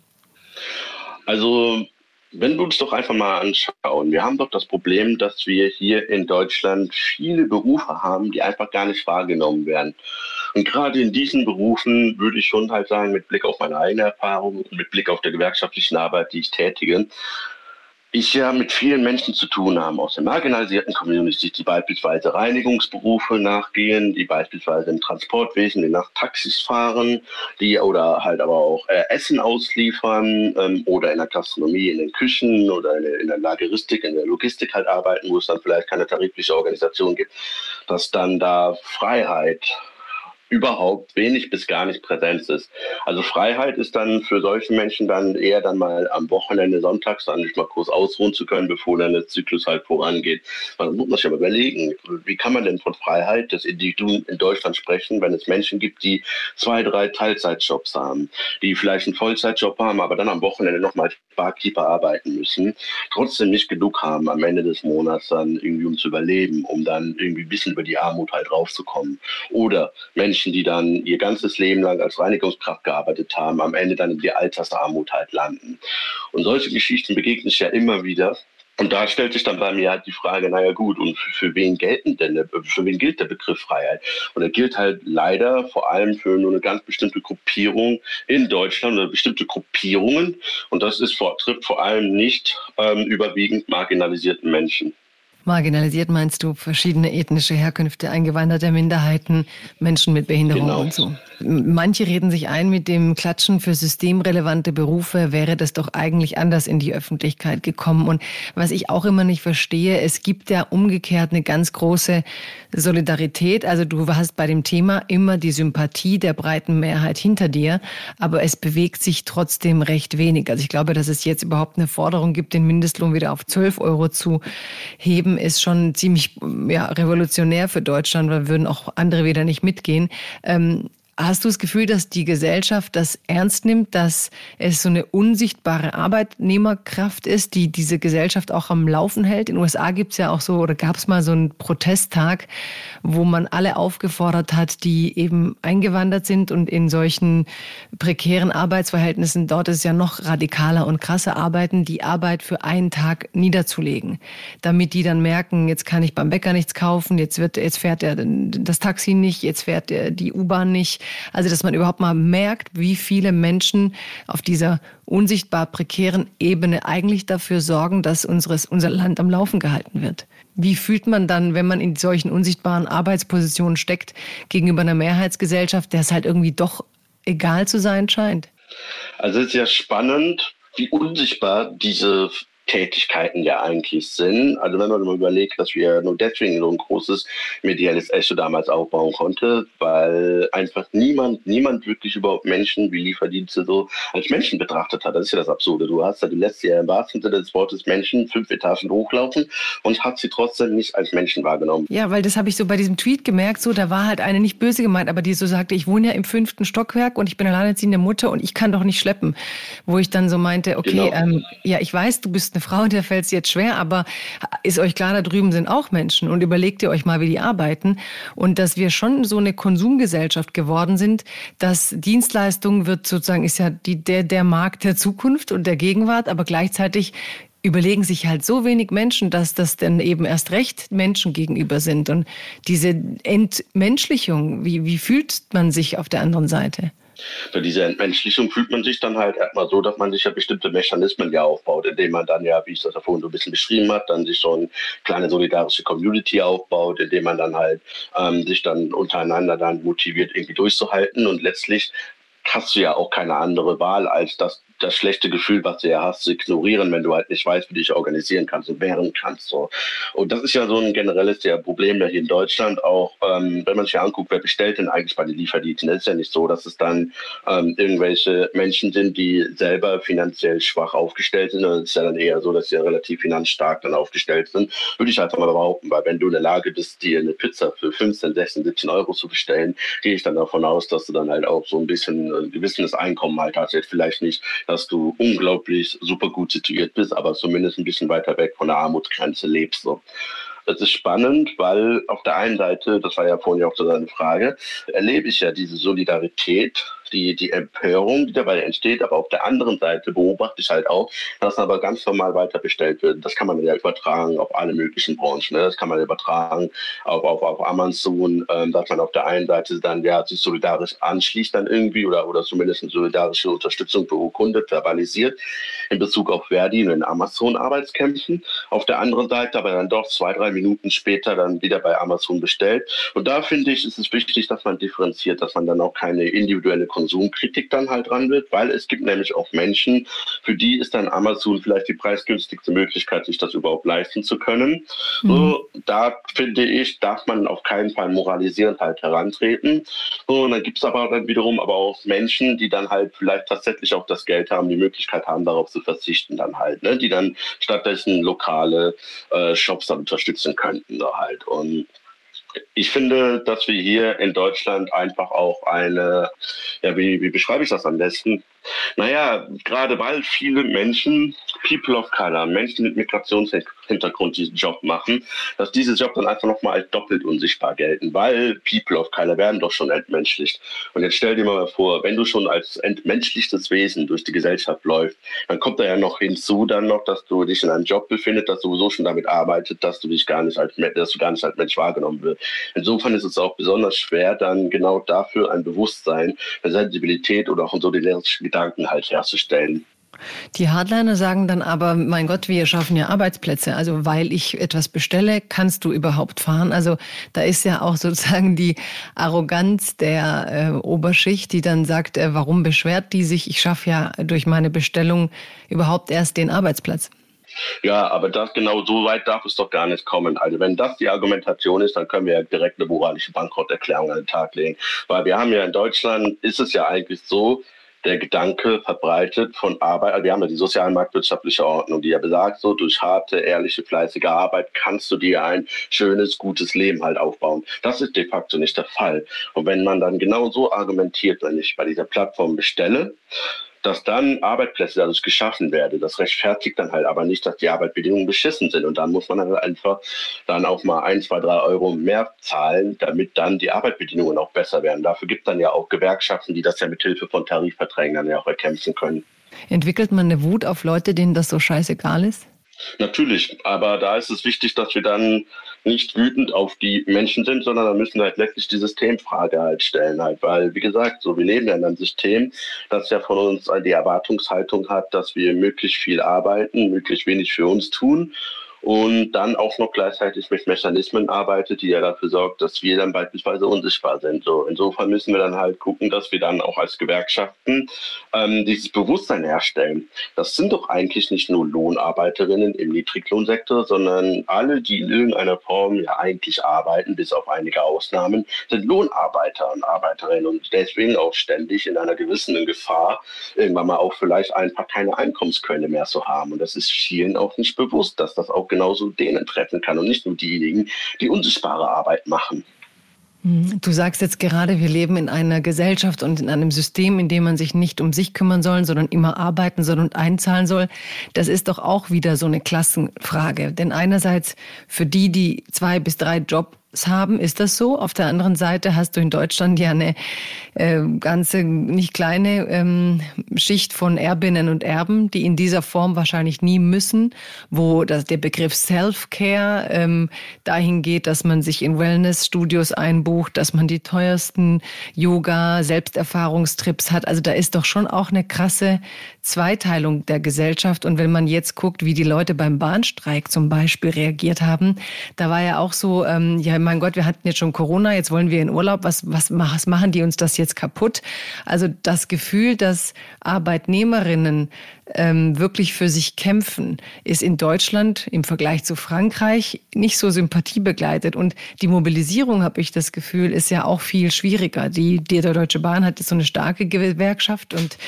Also wenn wir uns doch einfach mal anschauen, wir haben doch das Problem, dass wir hier in Deutschland viele Berufe haben, die einfach gar nicht wahrgenommen werden. Und gerade in diesen Berufen würde ich schon halt sagen, mit Blick auf meine eigene Erfahrung, mit Blick auf der gewerkschaftlichen Arbeit, die ich tätige, ich ja mit vielen Menschen zu tun haben aus der marginalisierten Community, die beispielsweise Reinigungsberufe nachgehen, die beispielsweise im Transportwesen, die nach Taxis fahren, die oder halt aber auch äh, Essen ausliefern ähm, oder in der Gastronomie, in den Küchen oder in in der Lageristik, in der Logistik halt arbeiten, wo es dann vielleicht keine tarifliche Organisation gibt, dass dann da Freiheit überhaupt wenig bis gar nicht Präsenz ist. Also Freiheit ist dann für solche Menschen dann eher dann mal am Wochenende sonntags dann nicht mal kurz ausruhen zu können, bevor dann der Zyklus halt vorangeht. Man muss sich aber überlegen, wie kann man denn von Freiheit des Individuums in Deutschland sprechen, wenn es Menschen gibt, die zwei, drei Teilzeitjobs haben, die vielleicht einen Vollzeitjob haben, aber dann am Wochenende nochmal Barkeeper arbeiten müssen, trotzdem nicht genug haben am Ende des Monats dann irgendwie um zu überleben, um dann irgendwie ein bisschen über die Armut halt raufzukommen. Oder Menschen, Menschen, die dann ihr ganzes Leben lang als Reinigungskraft gearbeitet haben, am Ende dann in die Altersarmut halt landen. Und solche Geschichten begegnen sich ja immer wieder. Und da stellt sich dann bei mir halt die Frage, naja gut, und für wen gelten denn, für wen gilt der Begriff Freiheit? Und er gilt halt leider vor allem für nur eine ganz bestimmte Gruppierung in Deutschland oder bestimmte Gruppierungen. Und das ist, trifft vor allem nicht ähm, überwiegend marginalisierten Menschen. Marginalisiert meinst du verschiedene ethnische Herkünfte, eingewanderte Minderheiten, Menschen mit Behinderung genau. und so? Manche reden sich ein, mit dem Klatschen für systemrelevante Berufe wäre das doch eigentlich anders in die Öffentlichkeit gekommen. Und was ich auch immer nicht verstehe, es gibt ja umgekehrt eine ganz große Solidarität. Also du hast bei dem Thema immer die Sympathie der breiten Mehrheit hinter dir, aber es bewegt sich trotzdem recht wenig. Also ich glaube, dass es jetzt überhaupt eine Forderung gibt, den Mindestlohn wieder auf 12 Euro zu heben, ist schon ziemlich ja, revolutionär für Deutschland, weil würden auch andere wieder nicht mitgehen. Ähm, Hast du das Gefühl, dass die Gesellschaft das ernst nimmt, dass es so eine unsichtbare Arbeitnehmerkraft ist, die diese Gesellschaft auch am Laufen hält? In den USA gibt es ja auch so, oder gab es mal so einen Protesttag, wo man alle aufgefordert hat, die eben eingewandert sind und in solchen prekären Arbeitsverhältnissen, dort ist es ja noch radikaler und krasser arbeiten, die Arbeit für einen Tag niederzulegen, damit die dann merken, jetzt kann ich beim Bäcker nichts kaufen, jetzt, wird, jetzt fährt der, das Taxi nicht, jetzt fährt der, die U-Bahn nicht also, dass man überhaupt mal merkt, wie viele Menschen auf dieser unsichtbar prekären Ebene eigentlich dafür sorgen, dass unseres, unser Land am Laufen gehalten wird. Wie fühlt man dann, wenn man in solchen unsichtbaren Arbeitspositionen steckt, gegenüber einer Mehrheitsgesellschaft, der es halt irgendwie doch egal zu sein scheint? Also es ist ja spannend, wie unsichtbar diese Tätigkeiten ja eigentlich sind. Also wenn man mal überlegt, dass wir nur deswegen so ein großes mediales Echo damals aufbauen konnte, weil einfach niemand, niemand wirklich überhaupt Menschen wie Lieferdienste so als Menschen betrachtet hat. Das ist ja das Absurde. Du hast ja im letzten Jahr im wahrsten Sinne des Wortes Menschen fünf Etagen hochlaufen und hat sie trotzdem nicht als Menschen wahrgenommen. Ja, weil das habe ich so bei diesem Tweet gemerkt, so da war halt eine nicht böse gemeint, aber die so sagte, ich wohne ja im fünften Stockwerk und ich bin alleinerziehende Mutter und ich kann doch nicht schleppen. Wo ich dann so meinte, okay, genau. ähm, ja, ich weiß, du bist eine Frau, der fällt es jetzt schwer, aber ist euch klar, da drüben sind auch Menschen und überlegt ihr euch mal, wie die arbeiten und dass wir schon so eine Konsumgesellschaft geworden sind, dass Dienstleistung wird sozusagen, ist ja die, der, der Markt der Zukunft und der Gegenwart, aber gleichzeitig überlegen sich halt so wenig Menschen, dass das dann eben erst recht Menschen gegenüber sind. Und diese Entmenschlichung, wie, wie fühlt man sich auf der anderen Seite? Bei dieser Entmenschlichung fühlt man sich dann halt erstmal so, dass man sich ja bestimmte Mechanismen ja aufbaut, indem man dann ja, wie ich das ja vorhin so ein bisschen beschrieben hat, dann sich so eine kleine solidarische Community aufbaut, indem man dann halt ähm, sich dann untereinander dann motiviert, irgendwie durchzuhalten. Und letztlich hast du ja auch keine andere Wahl, als dass das schlechte Gefühl, was du ja hast, zu ignorieren, wenn du halt nicht weißt, wie du dich organisieren kannst und wehren kannst. So. Und das ist ja so ein generelles ja Problem ja hier in Deutschland auch, ähm, wenn man sich ja anguckt, wer bestellt denn eigentlich bei den Lieferdiensten? Das ist ja nicht so, dass es dann ähm, irgendwelche Menschen sind, die selber finanziell schwach aufgestellt sind. Es ist ja dann eher so, dass sie ja relativ finanzstark dann aufgestellt sind. Würde ich einfach mal behaupten, weil wenn du in der Lage bist, dir eine Pizza für 15, 16, 17 Euro zu bestellen, gehe ich dann davon aus, dass du dann halt auch so ein bisschen ein gewisses Einkommen halt hast. Vielleicht nicht dass du unglaublich super gut situiert bist, aber zumindest ein bisschen weiter weg von der Armutsgrenze lebst. Das ist spannend, weil auf der einen Seite, das war ja vorhin auch so deine Frage, erlebe ich ja diese Solidarität die, die Empörung, die dabei entsteht. Aber auf der anderen Seite beobachte ich halt auch, dass aber ganz normal weiter bestellt wird. Das kann man ja übertragen auf alle möglichen Branchen. Ne? Das kann man übertragen auf, auf, auf Amazon, ähm, dass man auf der einen Seite dann ja sich solidarisch anschließt dann irgendwie oder, oder zumindest eine solidarische Unterstützung beurkundet, verbalisiert in Bezug auf Verdi und in Amazon-Arbeitskämpfen. Auf der anderen Seite aber dann doch zwei, drei Minuten später dann wieder bei Amazon bestellt. Und da finde ich, ist es wichtig, dass man differenziert, dass man dann auch keine individuelle Konsum Konsumkritik dann halt dran wird, weil es gibt nämlich auch Menschen, für die ist dann Amazon vielleicht die preisgünstigste Möglichkeit, sich das überhaupt leisten zu können. Mhm. So, da finde ich, darf man auf keinen Fall moralisierend halt herantreten. So, und dann gibt es aber dann wiederum aber auch Menschen, die dann halt vielleicht tatsächlich auch das Geld haben, die Möglichkeit haben, darauf zu verzichten dann halt, ne? die dann stattdessen lokale äh, Shops dann unterstützen könnten da halt. Und ich finde, dass wir hier in Deutschland einfach auch eine, ja, wie, wie beschreibe ich das am besten? Naja, gerade weil viele Menschen, People of Color, Menschen mit Migrationshintergrund diesen Job machen, dass diese Job dann einfach nochmal als doppelt unsichtbar gelten, weil People of Color werden doch schon entmenschlicht. Und jetzt stell dir mal vor, wenn du schon als entmenschlichtes Wesen durch die Gesellschaft läufst, dann kommt da ja noch hinzu dann noch, dass du dich in einem Job befindest, das sowieso schon damit arbeitet, dass du dich gar nicht als, dass du gar nicht als Mensch wahrgenommen wirst. Insofern ist es auch besonders schwer, dann genau dafür ein Bewusstsein, eine Sensibilität oder auch ein solidarisches Gedanken halt herzustellen. Die Hardliner sagen dann aber, mein Gott, wir schaffen ja Arbeitsplätze. Also weil ich etwas bestelle, kannst du überhaupt fahren. Also da ist ja auch sozusagen die Arroganz der äh, Oberschicht, die dann sagt, äh, warum beschwert die sich? Ich schaffe ja durch meine Bestellung überhaupt erst den Arbeitsplatz. Ja, aber das genau so weit darf es doch gar nicht kommen. Also wenn das die Argumentation ist, dann können wir ja direkt eine moralische Bankrotterklärung an den Tag legen. Weil wir haben ja in Deutschland, ist es ja eigentlich so, der Gedanke verbreitet von Arbeit. Also wir haben ja die sozialmarktwirtschaftliche Ordnung, die ja besagt, so durch harte, ehrliche, fleißige Arbeit kannst du dir ein schönes, gutes Leben halt aufbauen. Das ist de facto nicht der Fall. Und wenn man dann genau so argumentiert, wenn ich bei dieser Plattform bestelle, dass dann Arbeitsplätze dadurch geschaffen werden. Das rechtfertigt dann halt aber nicht, dass die Arbeitsbedingungen beschissen sind. Und dann muss man halt einfach dann auch mal ein, zwei, drei Euro mehr zahlen, damit dann die Arbeitsbedingungen auch besser werden. Dafür gibt es dann ja auch Gewerkschaften, die das ja mit Hilfe von Tarifverträgen dann ja auch erkämpfen können. Entwickelt man eine Wut auf Leute, denen das so scheißegal ist? Natürlich, aber da ist es wichtig, dass wir dann nicht wütend auf die Menschen sind, sondern da müssen wir halt letztlich die Systemfrage halt stellen halt, weil wie gesagt, so wir leben ja in einem System, das ja von uns die Erwartungshaltung hat, dass wir möglichst viel arbeiten, möglichst wenig für uns tun und dann auch noch gleichzeitig mit Mechanismen arbeitet, die ja dafür sorgt, dass wir dann beispielsweise unsichtbar sind. So insofern müssen wir dann halt gucken, dass wir dann auch als Gewerkschaften ähm, dieses Bewusstsein herstellen. Das sind doch eigentlich nicht nur Lohnarbeiterinnen im Niedriglohnsektor, sondern alle, die in irgendeiner Form ja eigentlich arbeiten, bis auf einige Ausnahmen, sind Lohnarbeiter und Arbeiterinnen und deswegen auch ständig in einer gewissen Gefahr, irgendwann mal auch vielleicht einfach keine Einkommensquelle mehr zu haben. Und das ist vielen auch nicht bewusst, dass das auch genauso denen treffen kann und nicht nur diejenigen, die unsichtbare Arbeit machen. Hm, du sagst jetzt gerade, wir leben in einer Gesellschaft und in einem System, in dem man sich nicht um sich kümmern soll, sondern immer arbeiten soll und einzahlen soll. Das ist doch auch wieder so eine Klassenfrage. Denn einerseits für die, die zwei bis drei Jobs haben. Ist das so? Auf der anderen Seite hast du in Deutschland ja eine äh, ganze, nicht kleine ähm, Schicht von Erbinnen und Erben, die in dieser Form wahrscheinlich nie müssen, wo das, der Begriff Self-Care ähm, dahin geht, dass man sich in Wellness-Studios einbucht, dass man die teuersten Yoga-Selbsterfahrungstrips hat. Also da ist doch schon auch eine krasse Zweiteilung der Gesellschaft. Und wenn man jetzt guckt, wie die Leute beim Bahnstreik zum Beispiel reagiert haben, da war ja auch so, ähm, ja, mein Gott, wir hatten jetzt schon Corona, jetzt wollen wir in Urlaub, was, was, was machen die uns das jetzt kaputt? Also das Gefühl, dass Arbeitnehmerinnen ähm, wirklich für sich kämpfen, ist in Deutschland im Vergleich zu Frankreich nicht so sympathiebegleitet. Und die Mobilisierung, habe ich das Gefühl, ist ja auch viel schwieriger. Die, die Deutsche Bahn hat so eine starke Gewerkschaft, und,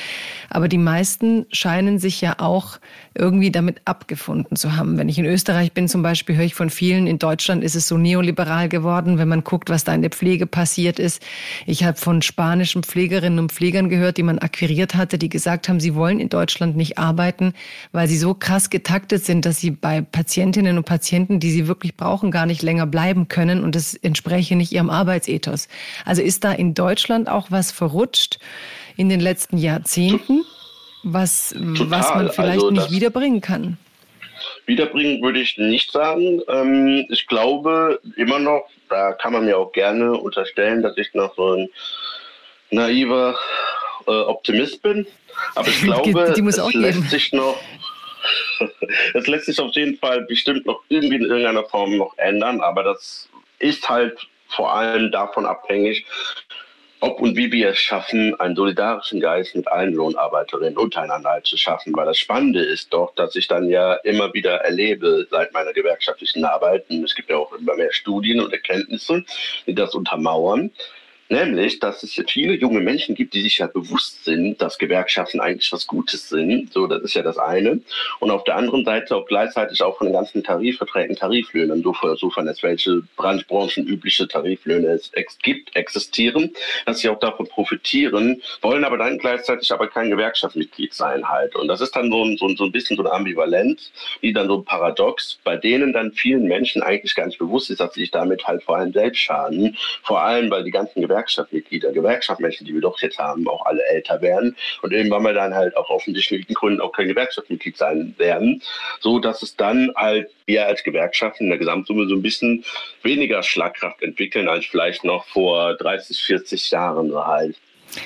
aber die meisten scheinen sich ja auch irgendwie damit abgefunden zu haben. Wenn ich in Österreich bin zum Beispiel, höre ich von vielen, in Deutschland ist es so neoliberal geworden, wenn man guckt, was da in der Pflege passiert ist. Ich habe von spanischen Pflegerinnen und Pflegern gehört, die man akquiriert hatte, die gesagt haben, sie wollen in Deutschland nicht arbeiten, weil sie so krass getaktet sind, dass sie bei Patientinnen und Patienten, die sie wirklich brauchen, gar nicht länger bleiben können und das entspreche nicht ihrem Arbeitsethos. Also ist da in Deutschland auch was verrutscht in den letzten Jahrzehnten, was, was man vielleicht also nicht wiederbringen kann? Wiederbringen würde ich nicht sagen. Ähm, ich glaube immer noch, da kann man mir auch gerne unterstellen, dass ich noch so ein naiver äh, Optimist bin. Aber ich glaube, die muss auch es lässt geben. sich noch es lässt sich auf jeden Fall bestimmt noch irgendwie in irgendeiner Form noch ändern, aber das ist halt vor allem davon abhängig, ob und wie wir es schaffen, einen solidarischen Geist mit allen Lohnarbeiterinnen untereinander halt zu schaffen. Weil das Spannende ist doch, dass ich dann ja immer wieder erlebe seit meiner gewerkschaftlichen Arbeit, und es gibt ja auch immer mehr Studien und Erkenntnisse, die das untermauern, Nämlich, dass es viele junge Menschen gibt, die sich ja bewusst sind, dass Gewerkschaften eigentlich was Gutes sind. So, das ist ja das eine. Und auf der anderen Seite auch gleichzeitig auch von den ganzen Tarifverträgen Tariflöhnen, insofern es welche branchenübliche Tariflöhne es gibt, existieren, dass sie auch davon profitieren, wollen aber dann gleichzeitig aber kein Gewerkschaftsmitglied sein halt. Und das ist dann so ein, so, ein, so ein bisschen so eine Ambivalenz, die dann so ein Paradox, bei denen dann vielen Menschen eigentlich gar nicht bewusst ist, dass sie sich damit halt vor allem selbst schaden. Vor allem, weil die ganzen Gewerkschaften Gewerkschaftsmitglieder, Gewerkschaftsmenschen, die wir doch jetzt haben, auch alle älter werden und irgendwann mal dann halt auch offensichtlichen Gründen auch kein Gewerkschaftsmitglied sein werden, so dass es dann halt wir als Gewerkschaften in der Gesamtsumme so ein bisschen weniger Schlagkraft entwickeln als vielleicht noch vor 30, 40 Jahren so halt.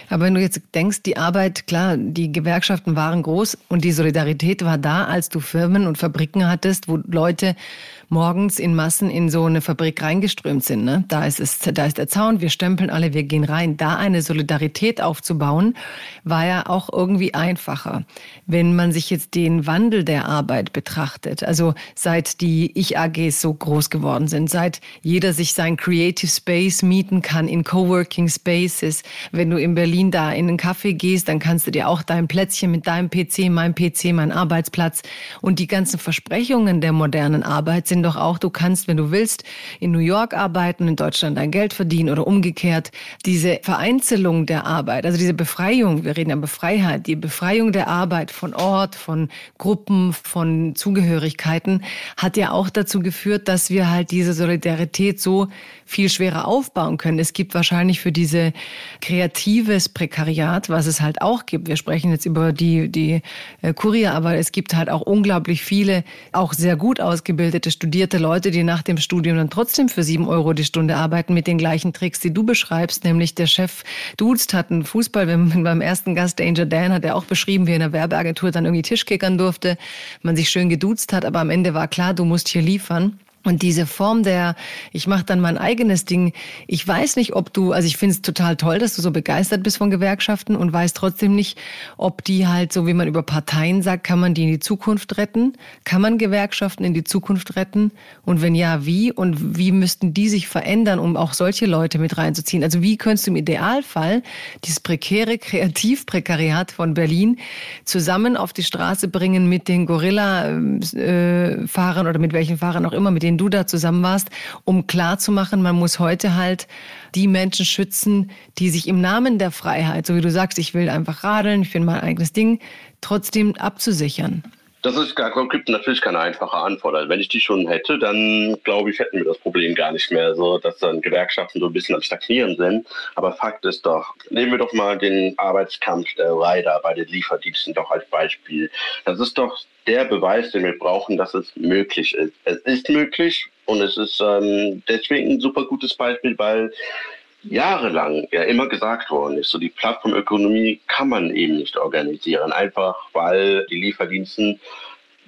Aber wenn du jetzt denkst, die Arbeit, klar, die Gewerkschaften waren groß und die Solidarität war da, als du Firmen und Fabriken hattest, wo Leute morgens in Massen in so eine Fabrik reingeströmt sind. Ne? Da, ist es, da ist der Zaun, wir stempeln alle, wir gehen rein. Da eine Solidarität aufzubauen, war ja auch irgendwie einfacher. Wenn man sich jetzt den Wandel der Arbeit betrachtet, also seit die Ich-AGs so groß geworden sind, seit jeder sich sein Creative Space mieten kann in Coworking Spaces, wenn du in Berlin da in einen Café gehst, dann kannst du dir auch dein Plätzchen mit deinem PC, mein PC, mein Arbeitsplatz und die ganzen Versprechungen der modernen Arbeit sind doch auch, du kannst, wenn du willst, in New York arbeiten, in Deutschland dein Geld verdienen oder umgekehrt. Diese Vereinzelung der Arbeit, also diese Befreiung, wir reden ja über Freiheit, die Befreiung der Arbeit von Ort, von Gruppen, von Zugehörigkeiten hat ja auch dazu geführt, dass wir halt diese Solidarität so viel schwerer aufbauen können. Es gibt wahrscheinlich für diese kreatives Prekariat, was es halt auch gibt. Wir sprechen jetzt über die, die äh, Kurier, aber es gibt halt auch unglaublich viele, auch sehr gut ausgebildete, studierte Leute, die nach dem Studium dann trotzdem für sieben Euro die Stunde arbeiten mit den gleichen Tricks, die du beschreibst, nämlich der Chef duzt, hat einen Fußball, beim ersten Gast, Danger Dan, hat er auch beschrieben, wie er in der Werbeagentur dann irgendwie Tischkickern durfte, man sich schön geduzt hat, aber am Ende war klar, du musst hier liefern. Und diese Form der, ich mache dann mein eigenes Ding, ich weiß nicht, ob du, also ich finde es total toll, dass du so begeistert bist von Gewerkschaften und weiß trotzdem nicht, ob die halt, so wie man über Parteien sagt, kann man die in die Zukunft retten? Kann man Gewerkschaften in die Zukunft retten? Und wenn ja, wie? Und wie müssten die sich verändern, um auch solche Leute mit reinzuziehen? Also wie könntest du im Idealfall dieses prekäre Kreativprekariat von Berlin zusammen auf die Straße bringen mit den Gorilla-Fahrern äh, oder mit welchen Fahrern auch immer, mit denen du da zusammen warst, um klarzumachen, man muss heute halt die Menschen schützen, die sich im Namen der Freiheit, so wie du sagst, ich will einfach radeln, ich finde mein eigenes Ding, trotzdem abzusichern. Das ist gar, gibt natürlich keine einfache Antwort. Also wenn ich die schon hätte, dann glaube ich, hätten wir das Problem gar nicht mehr, so dass dann Gewerkschaften so ein bisschen am Stagnieren sind. Aber Fakt ist doch, nehmen wir doch mal den Arbeitskampf der Rider bei den Lieferdiensten doch als Beispiel. Das ist doch der Beweis, den wir brauchen, dass es möglich ist. Es ist möglich und es ist ähm, deswegen ein super gutes Beispiel, weil jahrelang ja immer gesagt worden ist, so die Plattformökonomie kann man eben nicht organisieren, einfach weil die Lieferdiensten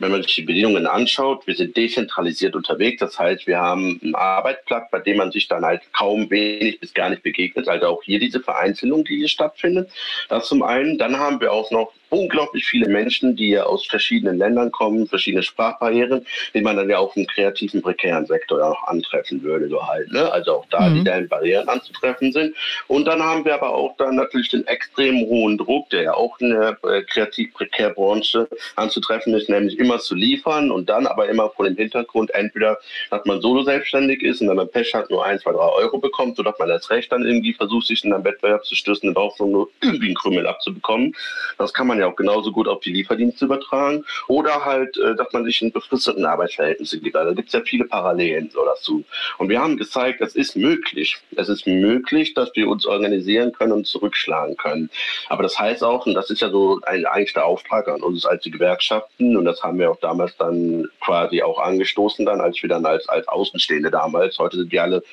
wenn man sich die Bedingungen anschaut, wir sind dezentralisiert unterwegs. Das heißt, wir haben einen Arbeitsplatz, bei dem man sich dann halt kaum wenig bis gar nicht begegnet. Also auch hier diese Vereinzelung, die hier stattfindet. Das zum einen. Dann haben wir auch noch unglaublich viele Menschen, die ja aus verschiedenen Ländern kommen, verschiedene Sprachbarrieren, die man dann ja auch im kreativen, prekären Sektor ja auch antreffen würde, so halt. Ne? Also auch da, mhm. die da Barrieren anzutreffen sind. Und dann haben wir aber auch dann natürlich den extrem hohen Druck, der ja auch in der äh, kreativ-prekär-Branche anzutreffen ist, nämlich immer zu liefern und dann aber immer vor dem Hintergrund entweder, dass man solo selbstständig ist und dann man Pech hat, nur ein, zwei, drei Euro bekommt, sodass man das Recht dann irgendwie versucht, sich in einem Wettbewerb zu stürzen und auch so nur irgendwie einen Krümmel abzubekommen. Das kann man ja auch genauso gut auf die Lieferdienste übertragen. Oder halt, äh, dass man sich in befristeten Arbeitsverhältnissen gibt. Also da gibt es ja viele Parallelen so dazu. Und wir haben gezeigt, es ist möglich. Es ist möglich, dass wir uns organisieren können und zurückschlagen können. Aber das heißt auch, und das ist ja so ein, eigentlich der Auftrag an uns als die Gewerkschaften, und das haben wir auch damals dann quasi auch angestoßen, dann, als wir dann als, als Außenstehende damals, heute sind wir alle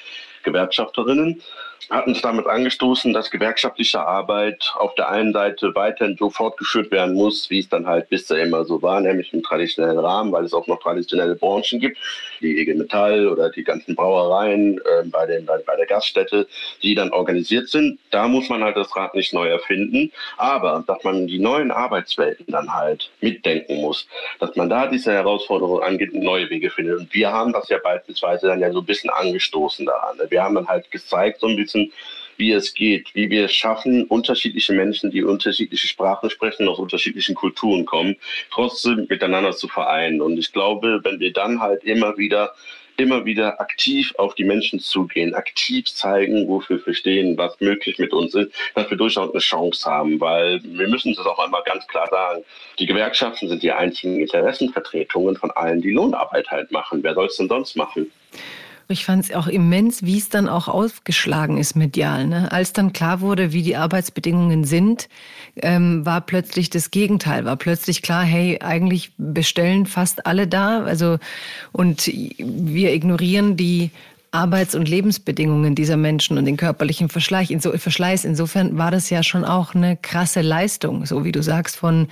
Gewerkschafterinnen, hatten es damit angestoßen, dass gewerkschaftliche Arbeit auf der einen Seite weiterhin so fortgeführt werden muss, wie es dann halt bisher immer so war, nämlich im traditionellen Rahmen, weil es auch noch traditionelle Branchen gibt, die IG Metall oder die ganzen Brauereien äh, bei, den, bei, der Gaststätte, die dann organisiert sind. Da muss man halt das Rad nicht neu erfinden, aber dass man die neuen Arbeitswelten dann halt mitdenken muss, dass man da diese Herausforderungen angeht und neue Wege findet. Und wir haben das ja beispielsweise dann ja so ein bisschen angestoßen daran. Wir haben dann halt gezeigt, so ein bisschen, wissen, wie es geht, wie wir es schaffen, unterschiedliche Menschen, die unterschiedliche Sprachen sprechen, aus unterschiedlichen Kulturen kommen, trotzdem miteinander zu vereinen. Und ich glaube, wenn wir dann halt immer wieder immer wieder aktiv auf die Menschen zugehen, aktiv zeigen, wofür wir stehen, was möglich mit uns ist, dass wir durchaus eine Chance haben, weil wir müssen das auch einmal ganz klar sagen. Die Gewerkschaften sind die einzigen Interessenvertretungen von allen, die Lohnarbeit halt machen. Wer soll es denn sonst machen? Ich fand es auch immens, wie es dann auch aufgeschlagen ist medial. Ne? Als dann klar wurde, wie die Arbeitsbedingungen sind, ähm, war plötzlich das Gegenteil. War plötzlich klar, hey, eigentlich bestellen fast alle da. Also und wir ignorieren die Arbeits- und Lebensbedingungen dieser Menschen und den körperlichen Verschleiß. Insofern war das ja schon auch eine krasse Leistung, so wie du sagst, von,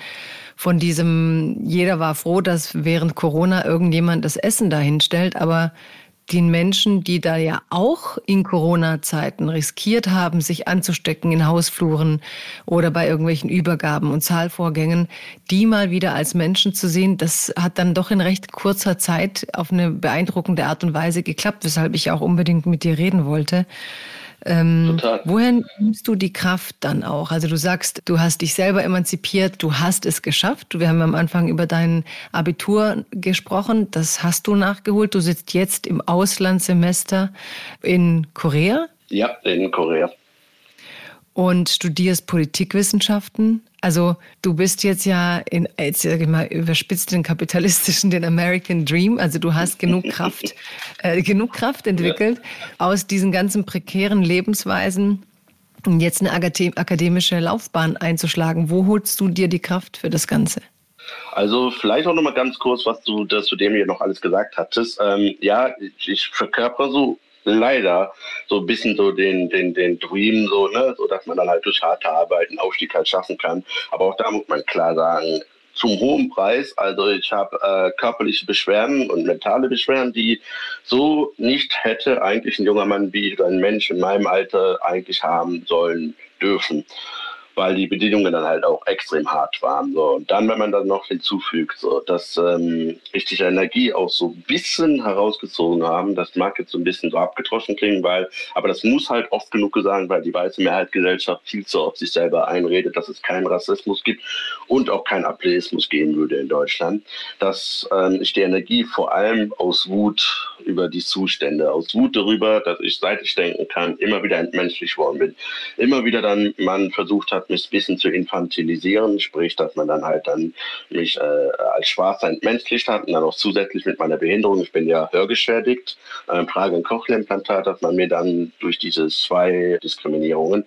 von diesem, jeder war froh, dass während Corona irgendjemand das Essen dahin stellt, aber den Menschen, die da ja auch in Corona-Zeiten riskiert haben, sich anzustecken in Hausfluren oder bei irgendwelchen Übergaben und Zahlvorgängen, die mal wieder als Menschen zu sehen, das hat dann doch in recht kurzer Zeit auf eine beeindruckende Art und Weise geklappt, weshalb ich auch unbedingt mit dir reden wollte. Ähm, Total. Woher nimmst du die Kraft dann auch? Also du sagst, du hast dich selber emanzipiert, du hast es geschafft. Wir haben am Anfang über dein Abitur gesprochen, das hast du nachgeholt. Du sitzt jetzt im Auslandssemester in Korea. Ja, in Korea und studierst Politikwissenschaften. Also du bist jetzt ja in, jetzt sag ich mal, überspitzt den kapitalistischen, den American Dream. Also du hast genug Kraft, äh, genug Kraft entwickelt, ja. aus diesen ganzen prekären Lebensweisen jetzt eine akademische Laufbahn einzuschlagen. Wo holst du dir die Kraft für das Ganze? Also vielleicht auch noch mal ganz kurz, was du zu dem hier noch alles gesagt hattest. Ähm, ja, ich verkörper so leider so ein bisschen so den, den, den Dream, so, ne, so dass man dann halt durch harte Arbeit einen Aufstieg halt schaffen kann. Aber auch da muss man klar sagen, zum hohen Preis. Also ich habe äh, körperliche Beschwerden und mentale Beschwerden, die so nicht hätte eigentlich ein junger Mann wie ein Mensch in meinem Alter eigentlich haben sollen dürfen weil die Bedingungen dann halt auch extrem hart waren. So. Und dann, wenn man dann noch hinzufügt, so, dass ähm, richtig Energie auch so ein bisschen herausgezogen haben, das mag jetzt so ein bisschen so abgetroschen klingen, weil, aber das muss halt oft genug gesagt, weil die weiße Mehrheitsgesellschaft viel zu oft sich selber einredet, dass es keinen Rassismus gibt und auch keinen Ableismus geben würde in Deutschland, dass ähm, ich die Energie vor allem aus Wut über die Zustände, aus Wut darüber, dass ich seit ich denken kann, immer wieder entmenschlich worden bin, immer wieder dann man versucht hat, mich ein bisschen zu infantilisieren, sprich, dass man dann halt dann mich äh, als Schwarzer entmenschlicht hat und dann auch zusätzlich mit meiner Behinderung, ich bin ja hörgeschädigt, äh, trage ein Cochlea-Implantat, dass man mir dann durch diese zwei Diskriminierungen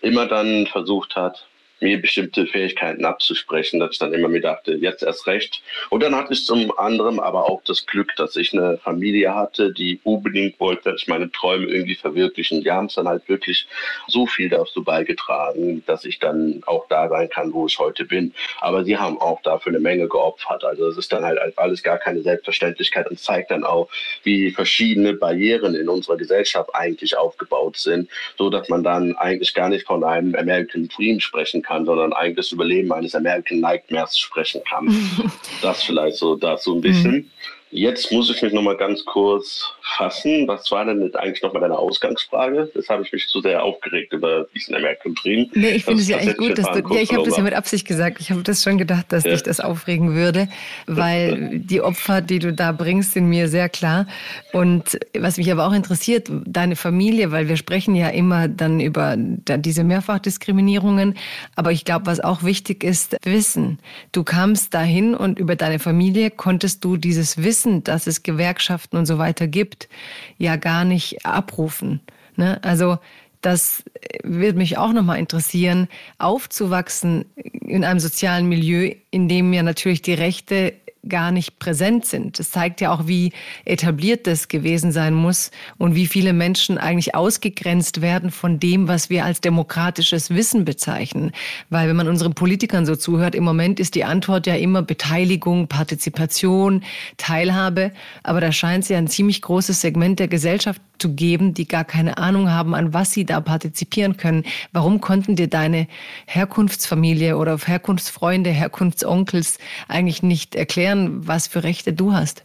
immer dann versucht hat, mir bestimmte Fähigkeiten abzusprechen, dass ich dann immer mir dachte, jetzt erst recht. Und dann hatte ich zum anderen aber auch das Glück, dass ich eine Familie hatte, die unbedingt wollte, dass ich meine Träume irgendwie verwirklichen. Die haben es dann halt wirklich so viel dazu beigetragen, dass ich dann auch da sein kann, wo ich heute bin. Aber sie haben auch dafür eine Menge geopfert. Also es ist dann halt alles gar keine Selbstverständlichkeit und zeigt dann auch, wie verschiedene Barrieren in unserer Gesellschaft eigentlich aufgebaut sind, so dass man dann eigentlich gar nicht von einem American Dream sprechen kann kann, sondern eigentlich das Überleben eines American Nightmares sprechen kann. das vielleicht so dazu ein bisschen. Mhm. Jetzt muss ich mich noch mal ganz kurz fassen. Was war denn eigentlich noch mal deine Ausgangsfrage? Das habe ich mich zu sehr aufgeregt über diesen Dream. Nee, ich finde es ja echt gut, dass du. Ja, ich habe das ja mit Absicht gesagt. Ich habe das schon gedacht, dass ja. dich das aufregen würde, weil die Opfer, die du da bringst, sind mir sehr klar. Und was mich aber auch interessiert, deine Familie, weil wir sprechen ja immer dann über diese Mehrfachdiskriminierungen. Aber ich glaube, was auch wichtig ist, Wissen. Du kamst dahin und über deine Familie konntest du dieses Wissen Wissen, dass es Gewerkschaften und so weiter gibt, ja gar nicht abrufen. Ne? Also das wird mich auch nochmal interessieren, aufzuwachsen in einem sozialen Milieu, in dem ja natürlich die Rechte gar nicht präsent sind. Das zeigt ja auch, wie etabliert das gewesen sein muss und wie viele Menschen eigentlich ausgegrenzt werden von dem, was wir als demokratisches Wissen bezeichnen. Weil wenn man unseren Politikern so zuhört, im Moment ist die Antwort ja immer Beteiligung, Partizipation, Teilhabe. Aber da scheint es ja ein ziemlich großes Segment der Gesellschaft zu geben, die gar keine Ahnung haben, an was sie da partizipieren können. Warum konnten dir deine Herkunftsfamilie oder Herkunftsfreunde, Herkunftsonkels eigentlich nicht erklären, was für Rechte du hast?